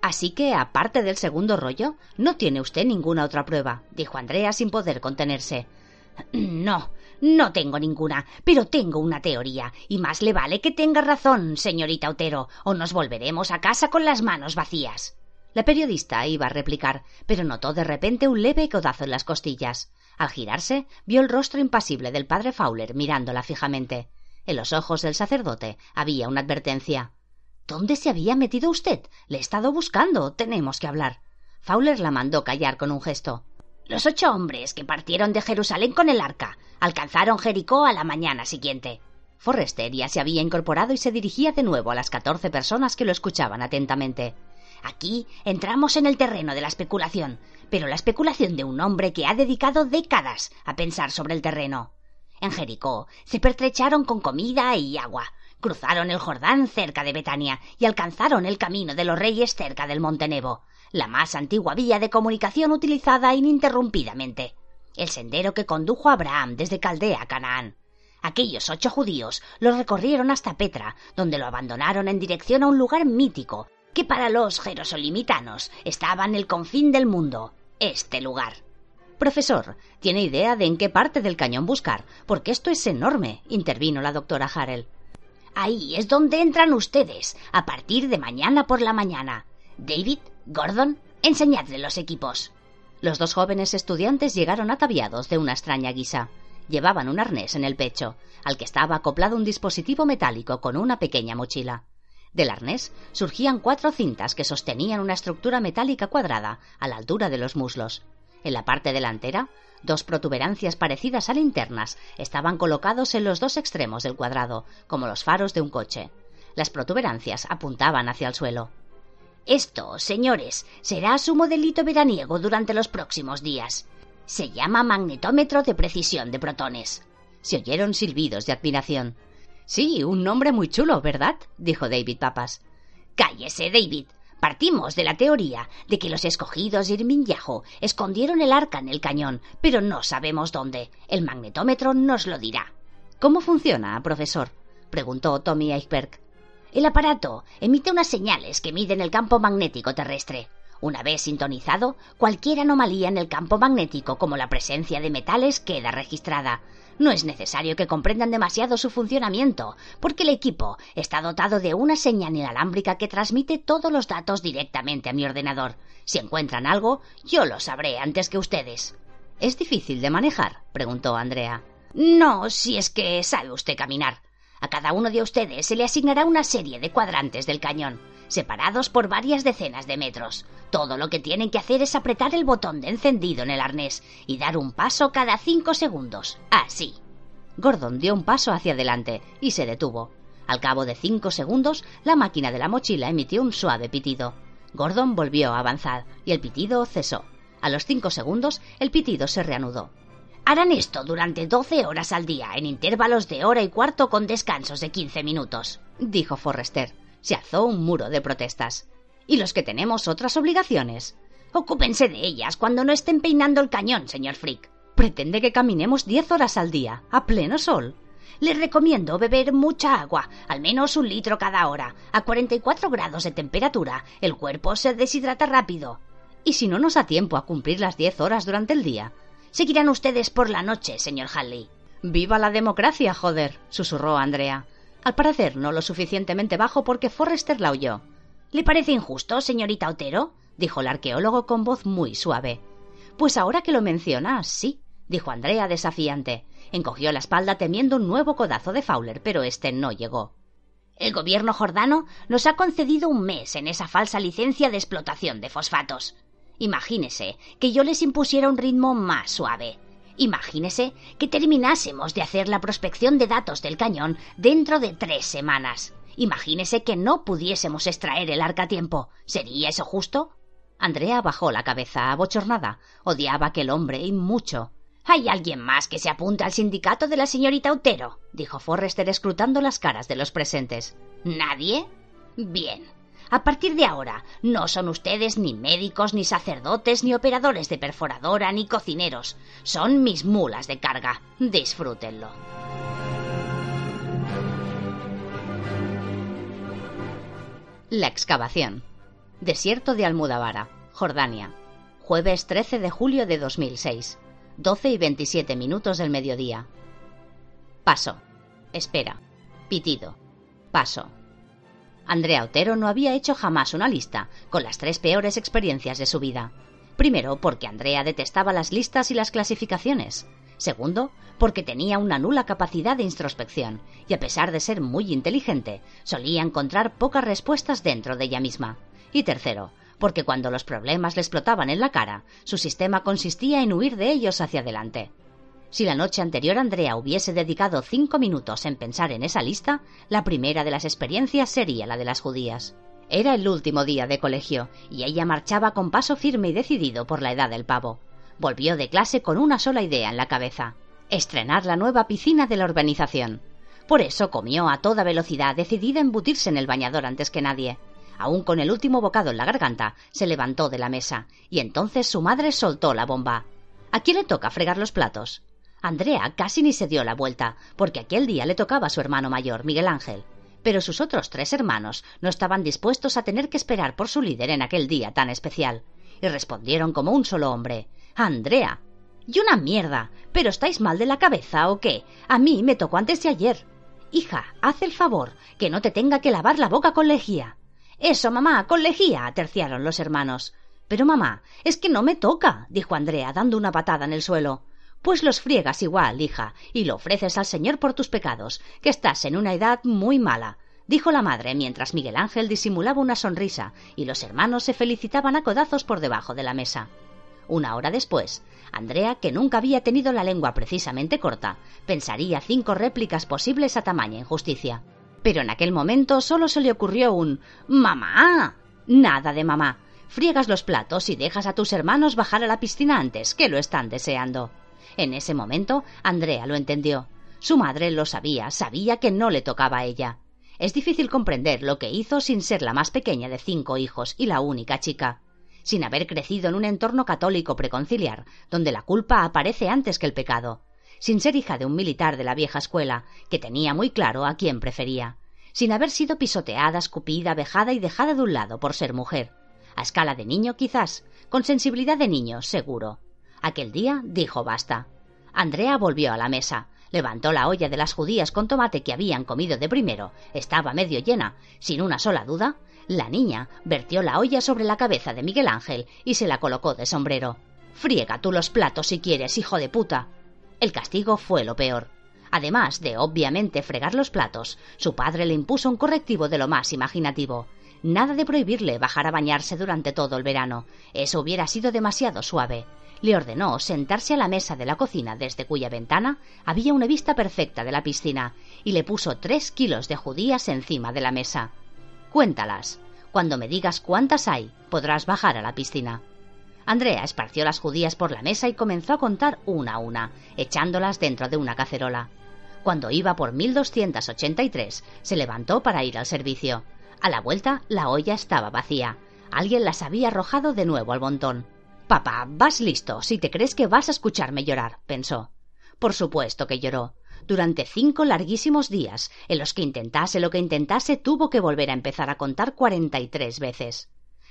Así que, aparte del segundo rollo, no tiene usted ninguna otra prueba, dijo Andrea sin poder contenerse.
No, no tengo ninguna, pero tengo una teoría, y más le vale que tenga razón, señorita Otero, o nos volveremos a casa con las manos vacías.
La periodista iba a replicar, pero notó de repente un leve codazo en las costillas. Al girarse, vio el rostro impasible del padre Fowler mirándola fijamente. En los ojos del sacerdote había una advertencia. ¿Dónde se había metido usted? Le he estado buscando. Tenemos que hablar. Fowler la mandó callar con un gesto.
Los ocho hombres que partieron de Jerusalén con el arca alcanzaron Jericó a la mañana siguiente.
Forrester ya se había incorporado y se dirigía de nuevo a las catorce personas que lo escuchaban atentamente.
Aquí entramos en el terreno de la especulación, pero la especulación de un hombre que ha dedicado décadas a pensar sobre el terreno. En Jericó se pertrecharon con comida y agua, cruzaron el Jordán cerca de Betania y alcanzaron el camino de los reyes cerca del Monte Nebo, la más antigua vía de comunicación utilizada ininterrumpidamente, el sendero que condujo a Abraham desde Caldea a Canaán. Aquellos ocho judíos lo recorrieron hasta Petra, donde lo abandonaron en dirección a un lugar mítico que para los jerosolimitanos estaba en el confín del mundo, este lugar.
Profesor, ¿tiene idea de en qué parte del cañón buscar? Porque esto es enorme, intervino la doctora Harrell.
Ahí es donde entran ustedes, a partir de mañana por la mañana. David, Gordon, enseñadle los equipos.
Los dos jóvenes estudiantes llegaron ataviados de una extraña guisa. Llevaban un arnés en el pecho, al que estaba acoplado un dispositivo metálico con una pequeña mochila. Del arnés surgían cuatro cintas que sostenían una estructura metálica cuadrada a la altura de los muslos. En la parte delantera, dos protuberancias parecidas a linternas estaban colocados en los dos extremos del cuadrado, como los faros de un coche. Las protuberancias apuntaban hacia el suelo.
Esto, señores, será su modelito veraniego durante los próximos días. Se llama magnetómetro de precisión de protones.
Se oyeron silbidos de admiración. Sí, un nombre muy chulo, ¿verdad? dijo David Papas.
Cállese, David. Partimos de la teoría de que los escogidos de Irminyajo escondieron el arca en el cañón, pero no sabemos dónde. El magnetómetro nos lo dirá.
¿Cómo funciona, profesor? preguntó Tommy Eichberg.
El aparato emite unas señales que miden el campo magnético terrestre. Una vez sintonizado, cualquier anomalía en el campo magnético, como la presencia de metales, queda registrada. No es necesario que comprendan demasiado su funcionamiento, porque el equipo está dotado de una señal inalámbrica que transmite todos los datos directamente a mi ordenador. Si encuentran algo, yo lo sabré antes que ustedes.
¿Es difícil de manejar? preguntó Andrea.
No, si es que sabe usted caminar. A cada uno de ustedes se le asignará una serie de cuadrantes del cañón separados por varias decenas de metros. Todo lo que tienen que hacer es apretar el botón de encendido en el arnés y dar un paso cada cinco segundos. Así.
Gordon dio un paso hacia adelante y se detuvo. Al cabo de cinco segundos, la máquina de la mochila emitió un suave pitido. Gordon volvió a avanzar y el pitido cesó. A los cinco segundos, el pitido se reanudó.
Harán esto durante doce horas al día, en intervalos de hora y cuarto con descansos de quince minutos,
dijo Forrester se alzó un muro de protestas. ¿Y los que tenemos otras obligaciones?
Ocúpense de ellas cuando no estén peinando el cañón, señor Frick.
Pretende que caminemos diez horas al día, a pleno sol.
Les recomiendo beber mucha agua, al menos un litro cada hora. A 44 grados de temperatura, el cuerpo se deshidrata rápido.
¿Y si no nos da tiempo a cumplir las diez horas durante el día?
Seguirán ustedes por la noche, señor Halley.
¡Viva la democracia, joder! susurró Andrea al parecer no lo suficientemente bajo porque Forrester la oyó.
¿Le parece injusto, señorita Otero? dijo el arqueólogo con voz muy suave.
Pues ahora que lo mencionas, sí, dijo Andrea desafiante. Encogió la espalda temiendo un nuevo codazo de Fowler, pero este no llegó.
El gobierno jordano nos ha concedido un mes en esa falsa licencia de explotación de fosfatos. Imagínese que yo les impusiera un ritmo más suave. Imagínese que terminásemos de hacer la prospección de datos del cañón dentro de tres semanas. Imagínese que no pudiésemos extraer el arca a tiempo. ¿Sería eso justo?
Andrea bajó la cabeza abochornada. Odiaba aquel hombre y mucho.
¿Hay alguien más que se apunte al sindicato de la señorita Utero? dijo Forrester escrutando las caras de los presentes. ¿Nadie? Bien. A partir de ahora, no son ustedes ni médicos, ni sacerdotes, ni operadores de perforadora, ni cocineros. Son mis mulas de carga. Disfrútenlo.
La excavación. Desierto de Almudavara, Jordania. Jueves 13 de julio de 2006. 12 y 27 minutos del mediodía. Paso. Espera. Pitido. Paso. Andrea Otero no había hecho jamás una lista con las tres peores experiencias de su vida. Primero, porque Andrea detestaba las listas y las clasificaciones. Segundo, porque tenía una nula capacidad de introspección y a pesar de ser muy inteligente, solía encontrar pocas respuestas dentro de ella misma. Y tercero, porque cuando los problemas le explotaban en la cara, su sistema consistía en huir de ellos hacia adelante. Si la noche anterior Andrea hubiese dedicado cinco minutos en pensar en esa lista, la primera de las experiencias sería la de las judías. Era el último día de colegio, y ella marchaba con paso firme y decidido por la edad del pavo. Volvió de clase con una sola idea en la cabeza estrenar la nueva piscina de la urbanización. Por eso comió a toda velocidad, decidida a embutirse en el bañador antes que nadie. Aún con el último bocado en la garganta, se levantó de la mesa, y entonces su madre soltó la bomba. ¿A quién le toca fregar los platos? Andrea casi ni se dio la vuelta, porque aquel día le tocaba a su hermano mayor, Miguel Ángel. Pero sus otros tres hermanos no estaban dispuestos a tener que esperar por su líder en aquel día tan especial, y respondieron como un solo hombre Andrea. Y una mierda. ¿Pero estáis mal de la cabeza o qué? A mí me tocó antes de ayer. Hija, haz el favor, que no te tenga que lavar la boca con lejía. Eso, mamá, con lejía, terciaron los hermanos. Pero mamá, es que no me toca, dijo Andrea, dando una patada en el suelo. Pues los friegas igual, hija, y lo ofreces al Señor por tus pecados, que estás en una edad muy mala, dijo la madre mientras Miguel Ángel disimulaba una sonrisa y los hermanos se felicitaban a codazos por debajo de la mesa. Una hora después, Andrea, que nunca había tenido la lengua precisamente corta, pensaría cinco réplicas posibles a tamaña injusticia. Pero en aquel momento solo se le ocurrió un ¡Mamá! Nada de mamá. Friegas los platos y dejas a tus hermanos bajar a la piscina antes, que lo están deseando. En ese momento, Andrea lo entendió. Su madre lo sabía, sabía que no le tocaba a ella. Es difícil comprender lo que hizo sin ser la más pequeña de cinco hijos y la única chica, sin haber crecido en un entorno católico preconciliar, donde la culpa aparece antes que el pecado, sin ser hija de un militar de la vieja escuela, que tenía muy claro a quién prefería, sin haber sido pisoteada, escupida, vejada y dejada de un lado por ser mujer, a escala de niño quizás, con sensibilidad de niño, seguro. Aquel día dijo basta. Andrea volvió a la mesa, levantó la olla de las judías con tomate que habían comido de primero, estaba medio llena, sin una sola duda. La niña vertió la olla sobre la cabeza de Miguel Ángel y se la colocó de sombrero. Friega tú los platos si quieres, hijo de puta. El castigo fue lo peor. Además de obviamente fregar los platos, su padre le impuso un correctivo de lo más imaginativo. Nada de prohibirle bajar a bañarse durante todo el verano. Eso hubiera sido demasiado suave. Le ordenó sentarse a la mesa de la cocina desde cuya ventana había una vista perfecta de la piscina y le puso tres kilos de judías encima de la mesa. Cuéntalas. Cuando me digas cuántas hay, podrás bajar a la piscina. Andrea esparció las judías por la mesa y comenzó a contar una a una, echándolas dentro de una cacerola. Cuando iba por 1283, se levantó para ir al servicio. A la vuelta, la olla estaba vacía. Alguien las había arrojado de nuevo al montón. Papá, vas listo, si te crees que vas a escucharme llorar, pensó. Por supuesto que lloró. Durante cinco larguísimos días, en los que intentase lo que intentase, tuvo que volver a empezar a contar cuarenta y tres veces.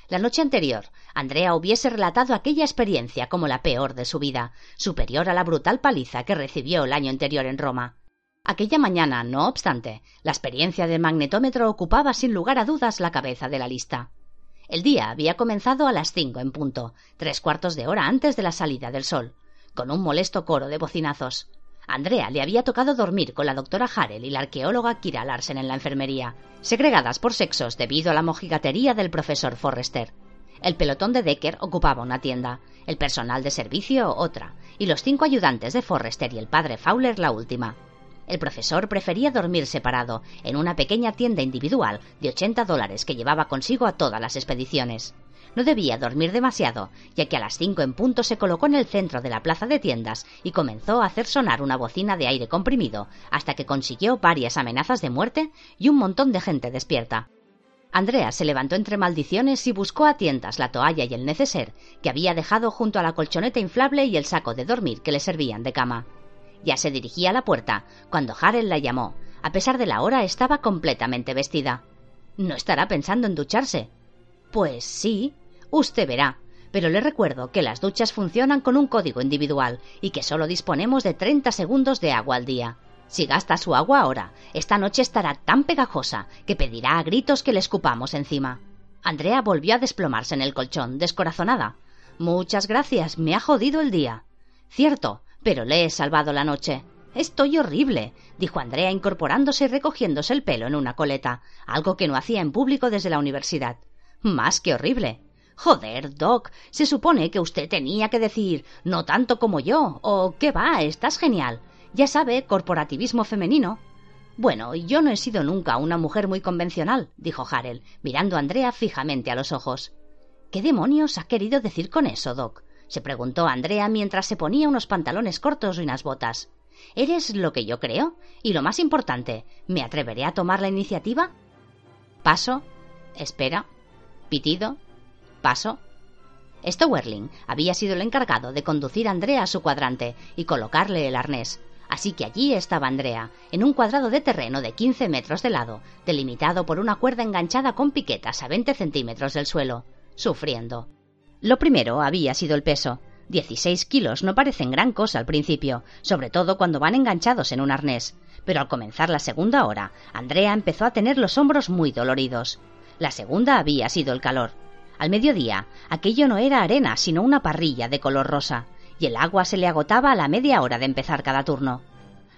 La noche anterior, Andrea hubiese relatado aquella experiencia como la peor de su vida, superior a la brutal paliza que recibió el año anterior en Roma. Aquella mañana, no obstante, la experiencia del magnetómetro ocupaba sin lugar a dudas la cabeza de la lista. El día había comenzado a las cinco en punto, tres cuartos de hora antes de la salida del sol, con un molesto coro de bocinazos. Andrea le había tocado dormir con la doctora Harel y la arqueóloga Kira Larsen en la enfermería, segregadas por sexos debido a la mojigatería del profesor Forrester. El pelotón de Decker ocupaba una tienda, el personal de servicio otra, y los cinco ayudantes de Forrester y el padre Fowler la última. El profesor prefería dormir separado, en una pequeña tienda individual de 80 dólares que llevaba consigo a todas las expediciones. No debía dormir demasiado, ya que a las cinco en punto se colocó en el centro de la plaza de tiendas y comenzó a hacer sonar una bocina de aire comprimido, hasta que consiguió varias amenazas de muerte y un montón de gente despierta. Andrea se levantó entre maldiciones y buscó a tientas la toalla y el neceser que había dejado junto a la colchoneta inflable y el saco de dormir que le servían de cama. Ya se dirigía a la puerta cuando Harel la llamó. A pesar de la hora, estaba completamente vestida. ¿No estará pensando en ducharse? Pues sí, usted verá. Pero le recuerdo que las duchas funcionan con un código individual y que solo disponemos de 30 segundos de agua al día. Si gasta su agua ahora, esta noche estará tan pegajosa que pedirá a gritos que le escupamos encima. Andrea volvió a desplomarse en el colchón, descorazonada. Muchas gracias, me ha jodido el día. Cierto, pero le he salvado la noche. Estoy horrible, dijo Andrea incorporándose y recogiéndose el pelo en una coleta, algo que no hacía en público desde la universidad. Más que horrible. Joder, Doc, se supone que usted tenía que decir no tanto como yo, o qué va, estás genial. Ya sabe, corporativismo femenino. Bueno, yo no he sido nunca una mujer muy convencional, dijo Harel, mirando a Andrea fijamente a los ojos. ¿Qué demonios ha querido decir con eso, Doc? Se preguntó Andrea mientras se ponía unos pantalones cortos y unas botas. ¿Eres lo que yo creo? Y lo más importante, ¿me atreveré a tomar la iniciativa? Paso, espera, pitido, paso. Stowerling había sido el encargado de conducir a Andrea a su cuadrante y colocarle el arnés. Así que allí estaba Andrea, en un cuadrado de terreno de 15 metros de lado, delimitado por una cuerda enganchada con piquetas a 20 centímetros del suelo, sufriendo. Lo primero había sido el peso. Dieciséis kilos no parecen gran cosa al principio, sobre todo cuando van enganchados en un arnés. Pero al comenzar la segunda hora, Andrea empezó a tener los hombros muy doloridos. La segunda había sido el calor. Al mediodía, aquello no era arena, sino una parrilla de color rosa, y el agua se le agotaba a la media hora de empezar cada turno.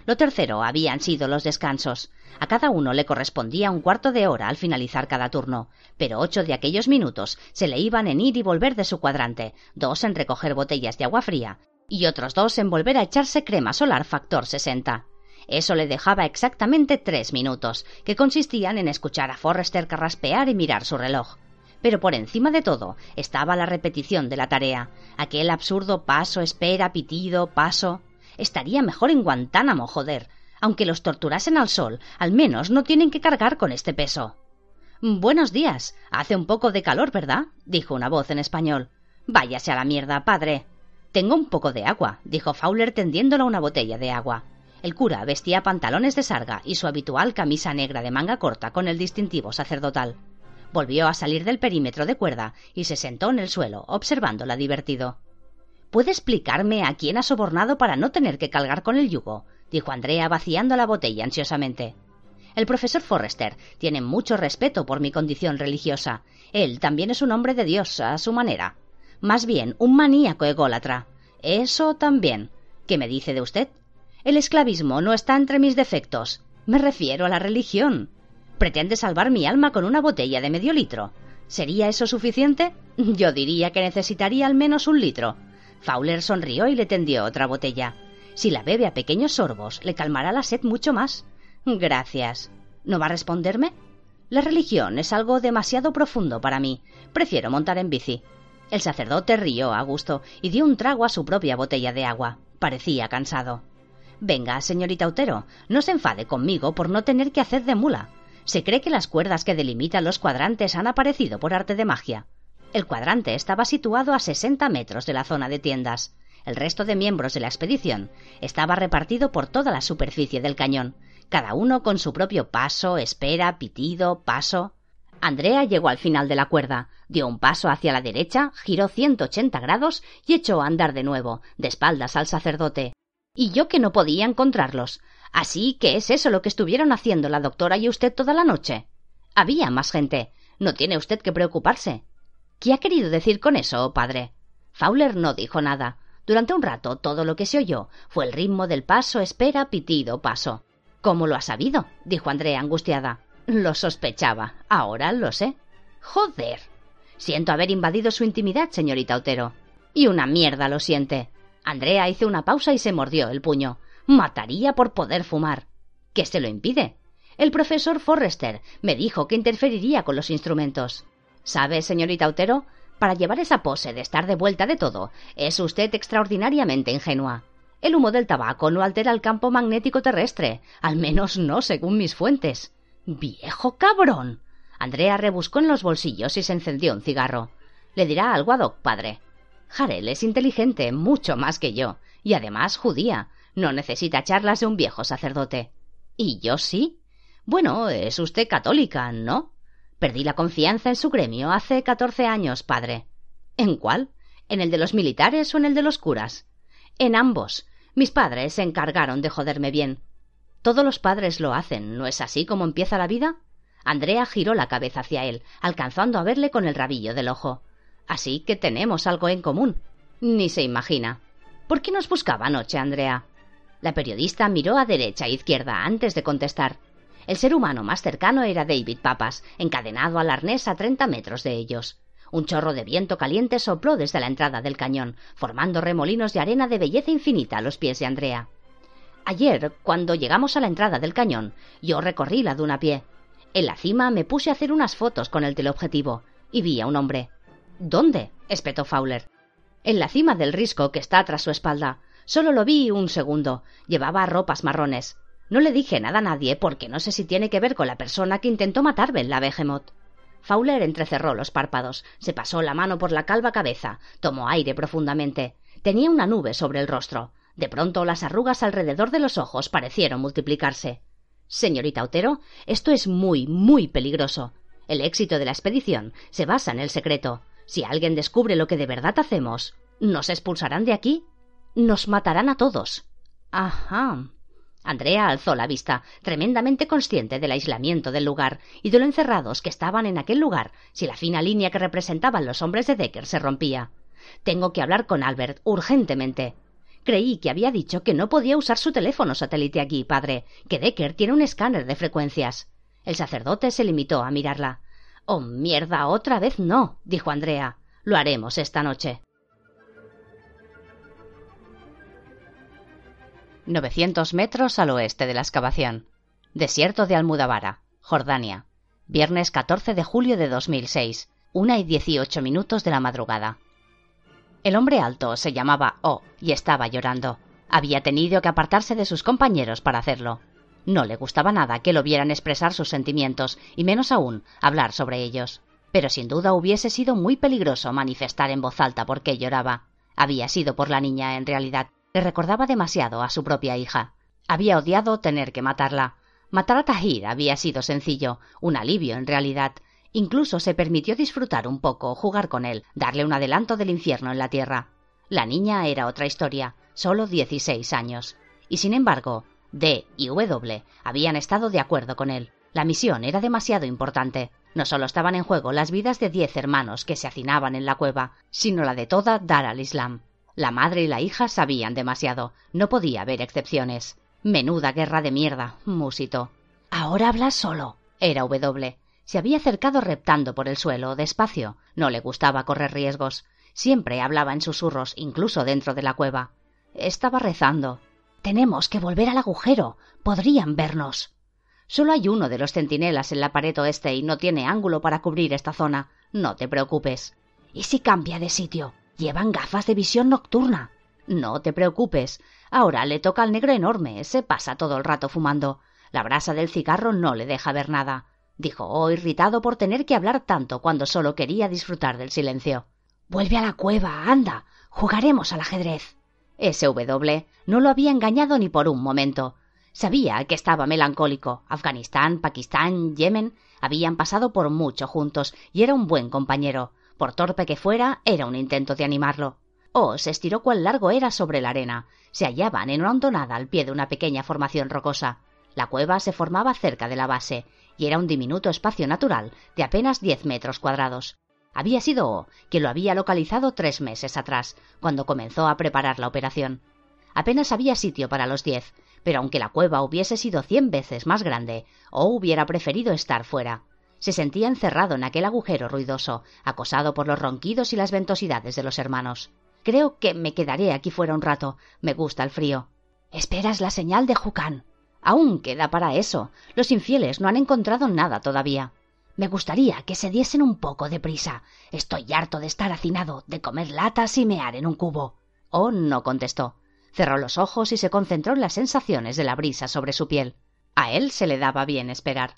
Lo tercero habían sido los descansos. A cada uno le correspondía un cuarto de hora al finalizar cada turno, pero ocho de aquellos minutos se le iban en ir y volver de su cuadrante, dos en recoger botellas de agua fría y otros dos en volver a echarse crema solar factor 60. Eso le dejaba exactamente tres minutos, que consistían en escuchar a Forrester carraspear y mirar su reloj. Pero por encima de todo estaba la repetición de la tarea, aquel absurdo paso, espera, pitido, paso. Estaría mejor en Guantánamo, joder. Aunque los torturasen al sol, al menos no tienen que cargar con este peso. Buenos días. Hace un poco de calor, ¿verdad? dijo una voz en español. Váyase a la mierda, padre. Tengo un poco de agua, dijo Fowler tendiéndole una botella de agua. El cura vestía pantalones de sarga y su habitual camisa negra de manga corta con el distintivo sacerdotal. Volvió a salir del perímetro de cuerda y se sentó en el suelo, observándola divertido. ¿Puede explicarme a quién ha sobornado para no tener que cargar con el yugo? dijo Andrea vaciando la botella ansiosamente. El profesor Forrester tiene mucho respeto por mi condición religiosa. Él también es un hombre de Dios a su manera. Más bien, un maníaco ególatra. Eso también. ¿Qué me dice de usted? El esclavismo no está entre mis defectos. Me refiero a la religión. Pretende salvar mi alma con una botella de medio litro. ¿Sería eso suficiente? Yo diría que necesitaría al menos un litro. Fowler sonrió y le tendió otra botella. Si la bebe a pequeños sorbos, le calmará la sed mucho más. Gracias. ¿No va a responderme? La religión es algo demasiado profundo para mí. Prefiero montar en bici. El sacerdote rió a gusto y dio un trago a su propia botella de agua. Parecía cansado. Venga, señorita Utero, no se enfade conmigo por no tener que hacer de mula. Se cree que las cuerdas que delimitan los cuadrantes han aparecido por arte de magia. El cuadrante estaba situado a 60 metros de la zona de tiendas. El resto de miembros de la expedición estaba repartido por toda la superficie del cañón, cada uno con su propio paso, espera, pitido, paso. Andrea llegó al final de la cuerda, dio un paso hacia la derecha, giró 180 grados y echó a andar de nuevo, de espaldas al sacerdote y yo que no podía encontrarlos. Así que es eso lo que estuvieron haciendo la doctora y usted toda la noche. Había más gente. No tiene usted que preocuparse. ¿Qué ha querido decir con eso, padre? Fowler no dijo nada. Durante un rato todo lo que se oyó fue el ritmo del paso, espera, pitido, paso. ¿Cómo lo ha sabido? dijo Andrea angustiada. Lo sospechaba. Ahora lo sé. Joder. Siento haber invadido su intimidad, señorita Otero. Y una mierda lo siente. Andrea hizo una pausa y se mordió el puño. Mataría por poder fumar. ¿Qué se lo impide? El profesor Forrester me dijo que interferiría con los instrumentos. ¿Sabe, señorita Otero? Para llevar esa pose de estar de vuelta de todo, es usted extraordinariamente ingenua. El humo del tabaco no altera el campo magnético terrestre, al menos no según mis fuentes. ¡Viejo cabrón! Andrea rebuscó en los bolsillos y se encendió un cigarro. Le dirá algo a Doc, padre. Jarel es inteligente, mucho más que yo, y además judía. No necesita charlas de un viejo sacerdote. ¿Y yo sí? Bueno, es usted católica, ¿no? Perdí la confianza en su gremio hace catorce años, padre. ¿En cuál? ¿En el de los militares o en el de los curas? En ambos. Mis padres se encargaron de joderme bien. Todos los padres lo hacen, ¿no es así como empieza la vida? Andrea giró la cabeza hacia él, alcanzando a verle con el rabillo del ojo. Así que tenemos algo en común. Ni se imagina. ¿Por qué nos buscaba anoche, Andrea? La periodista miró a derecha e izquierda antes de contestar. El ser humano más cercano era David Papas, encadenado al arnés a treinta metros de ellos. Un chorro de viento caliente sopló desde la entrada del cañón, formando remolinos de arena de belleza infinita a los pies de Andrea. Ayer, cuando llegamos a la entrada del cañón, yo recorrí la duna a pie. En la cima me puse a hacer unas fotos con el teleobjetivo y vi a un hombre. ¿Dónde? espetó Fowler. En la cima del risco que está tras su espalda. Solo lo vi un segundo. Llevaba ropas marrones. No le dije nada a nadie porque no sé si tiene que ver con la persona que intentó matar la Behemoth. Fowler entrecerró los párpados, se pasó la mano por la calva cabeza, tomó aire profundamente. Tenía una nube sobre el rostro. De pronto las arrugas alrededor de los ojos parecieron multiplicarse. Señorita Otero, esto es muy, muy peligroso. El éxito de la expedición se basa en el secreto. Si alguien descubre lo que de verdad hacemos, ¿nos expulsarán de aquí? Nos matarán a todos. Ajá. Andrea alzó la vista, tremendamente consciente del aislamiento del lugar y de lo encerrados que estaban en aquel lugar si la fina línea que representaban los hombres de Decker se rompía. Tengo que hablar con Albert urgentemente. Creí que había dicho que no podía usar su teléfono satélite aquí, padre, que Decker tiene un escáner de frecuencias. El sacerdote se limitó a mirarla. Oh, mierda, otra vez no, dijo Andrea. Lo haremos esta noche. 900 metros al oeste de la excavación. Desierto de Almudavara, Jordania. Viernes 14 de julio de 2006, una y 18 minutos de la madrugada. El hombre alto se llamaba O y estaba llorando. Había tenido que apartarse de sus compañeros para hacerlo. No le gustaba nada que lo vieran expresar sus sentimientos, y menos aún hablar sobre ellos. Pero sin duda hubiese sido muy peligroso manifestar en voz alta por qué lloraba. Había sido por la niña, en realidad. Le recordaba demasiado a su propia hija. Había odiado tener que matarla. Matar a Tahir había sido sencillo, un alivio en realidad. Incluso se permitió disfrutar un poco, jugar con él, darle un adelanto del infierno en la tierra. La niña era otra historia, solo dieciséis años. Y sin embargo, D y W habían estado de acuerdo con él. La misión era demasiado importante. No solo estaban en juego las vidas de diez hermanos que se hacinaban en la cueva, sino la de toda Dar al Islam. La madre y la hija sabían demasiado. No podía haber excepciones. Menuda guerra de mierda, musito. Ahora hablas solo. Era W. Se había acercado reptando por el suelo, despacio. No le gustaba correr riesgos. Siempre hablaba en susurros, incluso dentro de la cueva. Estaba rezando. Tenemos que volver al agujero. Podrían vernos. Solo hay uno de los centinelas en la pared oeste y no tiene ángulo para cubrir esta zona. No te preocupes. ¿Y si cambia de sitio? Llevan gafas de visión nocturna. No te preocupes. Ahora le toca al negro enorme. Se pasa todo el rato fumando. La brasa del cigarro no le deja ver nada. Dijo, oh, irritado por tener que hablar tanto cuando solo quería disfrutar del silencio. Vuelve a la cueva, anda. Jugaremos al ajedrez. SW no lo había engañado ni por un momento. Sabía que estaba melancólico. Afganistán, Pakistán, Yemen habían pasado por mucho juntos y era un buen compañero. Por torpe que fuera, era un intento de animarlo. Oh, se estiró cuán largo era sobre la arena. Se hallaban en una hondonada al pie de una pequeña formación rocosa. La cueva se formaba cerca de la base y era un diminuto espacio natural de apenas diez metros cuadrados. Había sido O quien lo había localizado tres meses atrás, cuando comenzó a preparar la operación. Apenas había sitio para los diez, pero aunque la cueva hubiese sido cien veces más grande, O hubiera preferido estar fuera. Se sentía encerrado en aquel agujero ruidoso, acosado por los ronquidos y las ventosidades de los hermanos. Creo que me quedaré aquí fuera un rato. Me gusta el frío. Esperas la señal de Jucán. Aún queda para eso. Los infieles no han encontrado nada todavía. Me gustaría que se diesen un poco de prisa. Estoy harto de estar hacinado, de comer latas y mear en un cubo. Oh no contestó. Cerró los ojos y se concentró en las sensaciones de la brisa sobre su piel. A él se le daba bien esperar.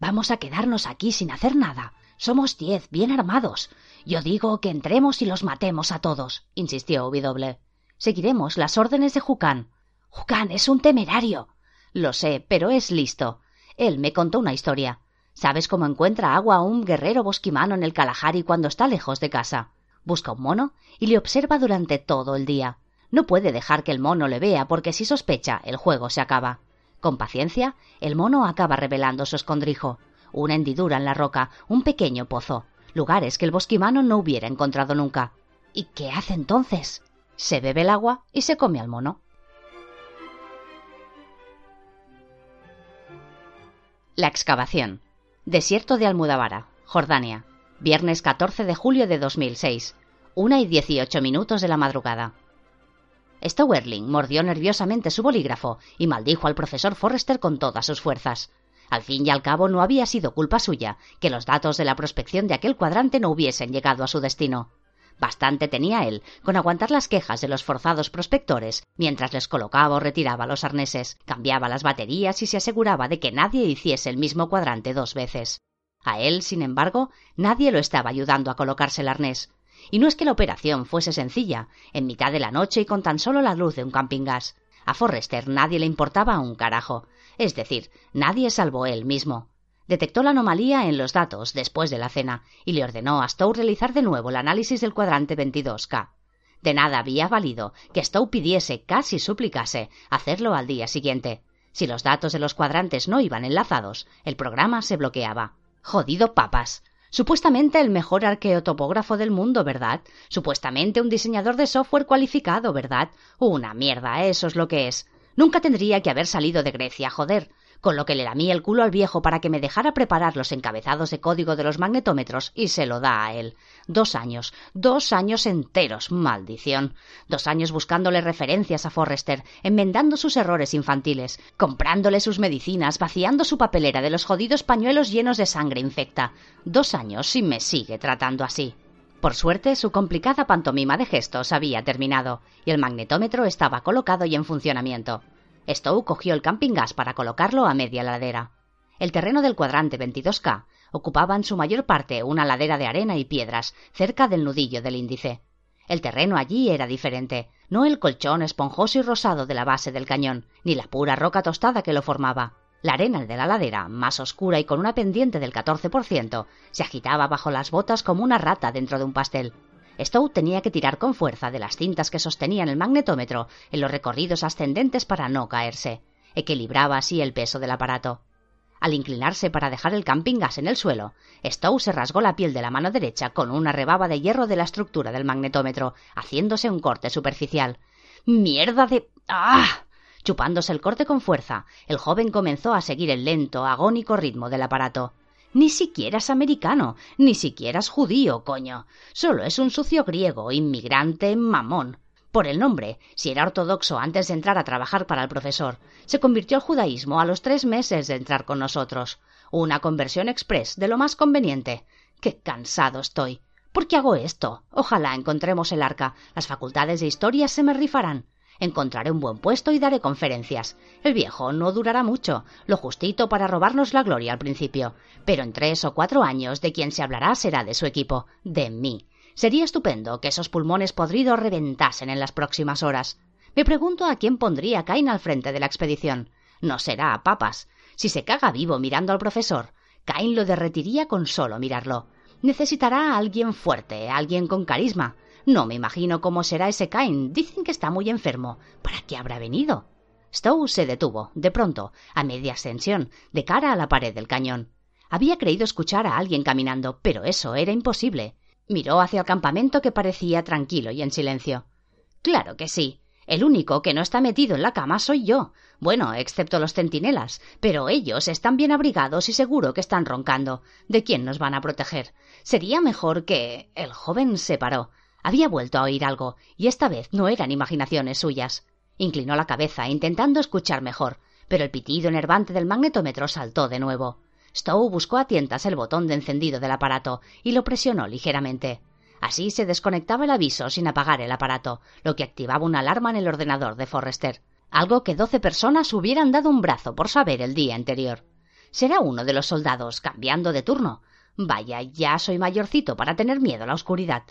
Vamos a quedarnos aquí sin hacer nada. Somos diez, bien armados. Yo digo que entremos y los matemos a todos, insistió W. Seguiremos las órdenes de Jucán. Jucán es un temerario. Lo sé, pero es listo. Él me contó una historia. ¿Sabes cómo encuentra agua un guerrero bosquimano en el Kalahari cuando está lejos de casa? Busca un mono y le observa durante todo el día. No puede dejar que el mono le vea porque si sospecha el juego se acaba. Con paciencia, el mono acaba revelando su escondrijo. Una hendidura en la roca, un pequeño pozo, lugares que el bosquimano no hubiera encontrado nunca. ¿Y qué hace entonces? Se bebe el agua y se come al mono. La excavación. Desierto de Almudavara, Jordania. Viernes 14 de julio de 2006. Una y dieciocho minutos de la madrugada. Stowerling mordió nerviosamente su bolígrafo y maldijo al profesor Forrester con todas sus fuerzas. Al fin y al cabo no había sido culpa suya que los datos de la prospección de aquel cuadrante no hubiesen llegado a su destino. Bastante tenía él con aguantar las quejas de los forzados prospectores mientras les colocaba o retiraba los arneses, cambiaba las baterías y se aseguraba de que nadie hiciese el mismo cuadrante dos veces. A él, sin embargo, nadie lo estaba ayudando a colocarse el arnés. Y no es que la operación fuese sencilla, en mitad de la noche y con tan solo la luz de un camping gas. A Forrester nadie le importaba un carajo. Es decir, nadie salvo él mismo detectó la anomalía en los datos después de la cena y le ordenó a Stowe realizar de nuevo el análisis del cuadrante 22K. De nada había valido que Stowe pidiese, casi suplicase, hacerlo al día siguiente. Si los datos de los cuadrantes no iban enlazados, el programa se bloqueaba. Jodido papas. Supuestamente el mejor arqueotopógrafo del mundo, ¿verdad? Supuestamente un diseñador de software cualificado, ¿verdad? Una mierda, eso es lo que es. Nunca tendría que haber salido de Grecia, joder con lo que le lamí el culo al viejo para que me dejara preparar los encabezados de código de los magnetómetros y se lo da a él. Dos años, dos años enteros, maldición. Dos años buscándole referencias a Forrester, enmendando sus errores infantiles, comprándole sus medicinas, vaciando su papelera de los jodidos pañuelos llenos de sangre infecta. Dos años y me sigue tratando así. Por suerte, su complicada pantomima de gestos había terminado y el magnetómetro estaba colocado y en funcionamiento. Stowe cogió el camping gas para colocarlo a media ladera. El terreno del cuadrante 22K ocupaba en su mayor parte una ladera de arena y piedras cerca del nudillo del índice. El terreno allí era diferente, no el colchón esponjoso y rosado de la base del cañón, ni la pura roca tostada que lo formaba. La arena de la ladera, más oscura y con una pendiente del 14%, se agitaba bajo las botas como una rata dentro de un pastel. Stowe tenía que tirar con fuerza de las cintas que sostenían el magnetómetro en los recorridos ascendentes para no caerse. Equilibraba así el peso del aparato. Al inclinarse para dejar el camping gas en el suelo, Stowe se rasgó la piel de la mano derecha con una rebaba de hierro de la estructura del magnetómetro, haciéndose un corte superficial. ¡Mierda de. ¡Ah! Chupándose el corte con fuerza, el joven comenzó a seguir el lento, agónico ritmo del aparato. Ni siquiera es americano, ni siquiera es judío, coño. Solo es un sucio griego, inmigrante, mamón. Por el nombre, si era ortodoxo antes de entrar a trabajar para el profesor, se convirtió al judaísmo a los tres meses de entrar con nosotros. Una conversión express de lo más conveniente. Qué cansado estoy. ¿Por qué hago esto? Ojalá encontremos el arca. Las facultades de historia se me rifarán. Encontraré un buen puesto y daré conferencias. El viejo no durará mucho, lo justito para robarnos la gloria al principio. Pero en tres o cuatro años de quien se hablará será de su equipo, de mí. Sería estupendo que esos pulmones podridos reventasen en las próximas horas. Me pregunto a quién pondría Cain al frente de la expedición. No será a papas. Si se caga vivo mirando al profesor, Cain lo derretiría con solo mirarlo. Necesitará a alguien fuerte, alguien con carisma. No me imagino cómo será ese Cain. Dicen que está muy enfermo. ¿Para qué habrá venido? Stowe se detuvo, de pronto, a media ascensión, de cara a la pared del cañón. Había creído escuchar a alguien caminando, pero eso era imposible. Miró hacia el campamento que parecía tranquilo y en silencio. Claro que sí. El único que no está metido en la cama soy yo. Bueno, excepto los centinelas, pero ellos están bien abrigados y seguro que están roncando. ¿De quién nos van a proteger? Sería mejor que. El joven se paró. Había vuelto a oír algo, y esta vez no eran imaginaciones suyas. Inclinó la cabeza, intentando escuchar mejor, pero el pitido enervante del magnetómetro saltó de nuevo. Stowe buscó a tientas el botón de encendido del aparato y lo presionó ligeramente. Así se desconectaba el aviso sin apagar el aparato, lo que activaba una alarma en el ordenador de Forrester, algo que doce personas hubieran dado un brazo por saber el día anterior. Será uno de los soldados cambiando de turno. Vaya, ya soy mayorcito para tener miedo a la oscuridad.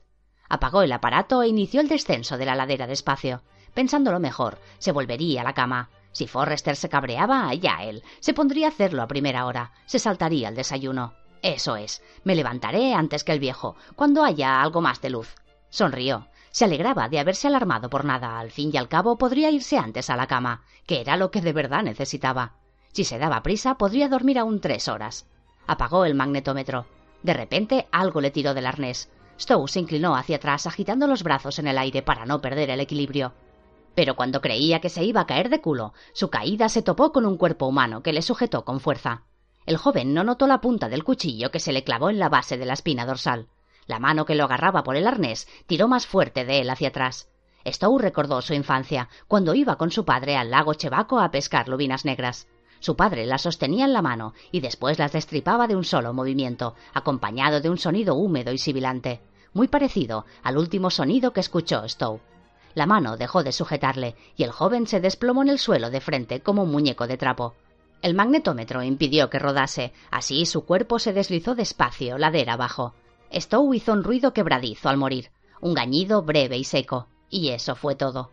Apagó el aparato e inició el descenso de la ladera despacio. Pensándolo mejor, se volvería a la cama. Si Forrester se cabreaba, ya él. Se pondría a hacerlo a primera hora. Se saltaría el desayuno. Eso es. Me levantaré antes que el viejo, cuando haya algo más de luz. Sonrió. Se alegraba de haberse alarmado por nada. Al fin y al cabo podría irse antes a la cama, que era lo que de verdad necesitaba. Si se daba prisa, podría dormir aún tres horas. Apagó el magnetómetro. De repente algo le tiró del arnés. Stowe se inclinó hacia atrás agitando los brazos en el aire para no perder el equilibrio. Pero cuando creía que se iba a caer de culo, su caída se topó con un cuerpo humano que le sujetó con fuerza. El joven no notó la punta del cuchillo que se le clavó en la base de la espina dorsal. La mano que lo agarraba por el arnés tiró más fuerte de él hacia atrás. Stowe recordó su infancia, cuando iba con su padre al lago Chevaco a pescar lubinas negras. Su padre las sostenía en la mano y después las destripaba de un solo movimiento, acompañado de un sonido húmedo y sibilante muy parecido al último sonido que escuchó Stowe. La mano dejó de sujetarle y el joven se desplomó en el suelo de frente como un muñeco de trapo. El magnetómetro impidió que rodase, así su cuerpo se deslizó despacio, ladera abajo. Stowe hizo un ruido quebradizo al morir, un gañido breve y seco, y eso fue todo.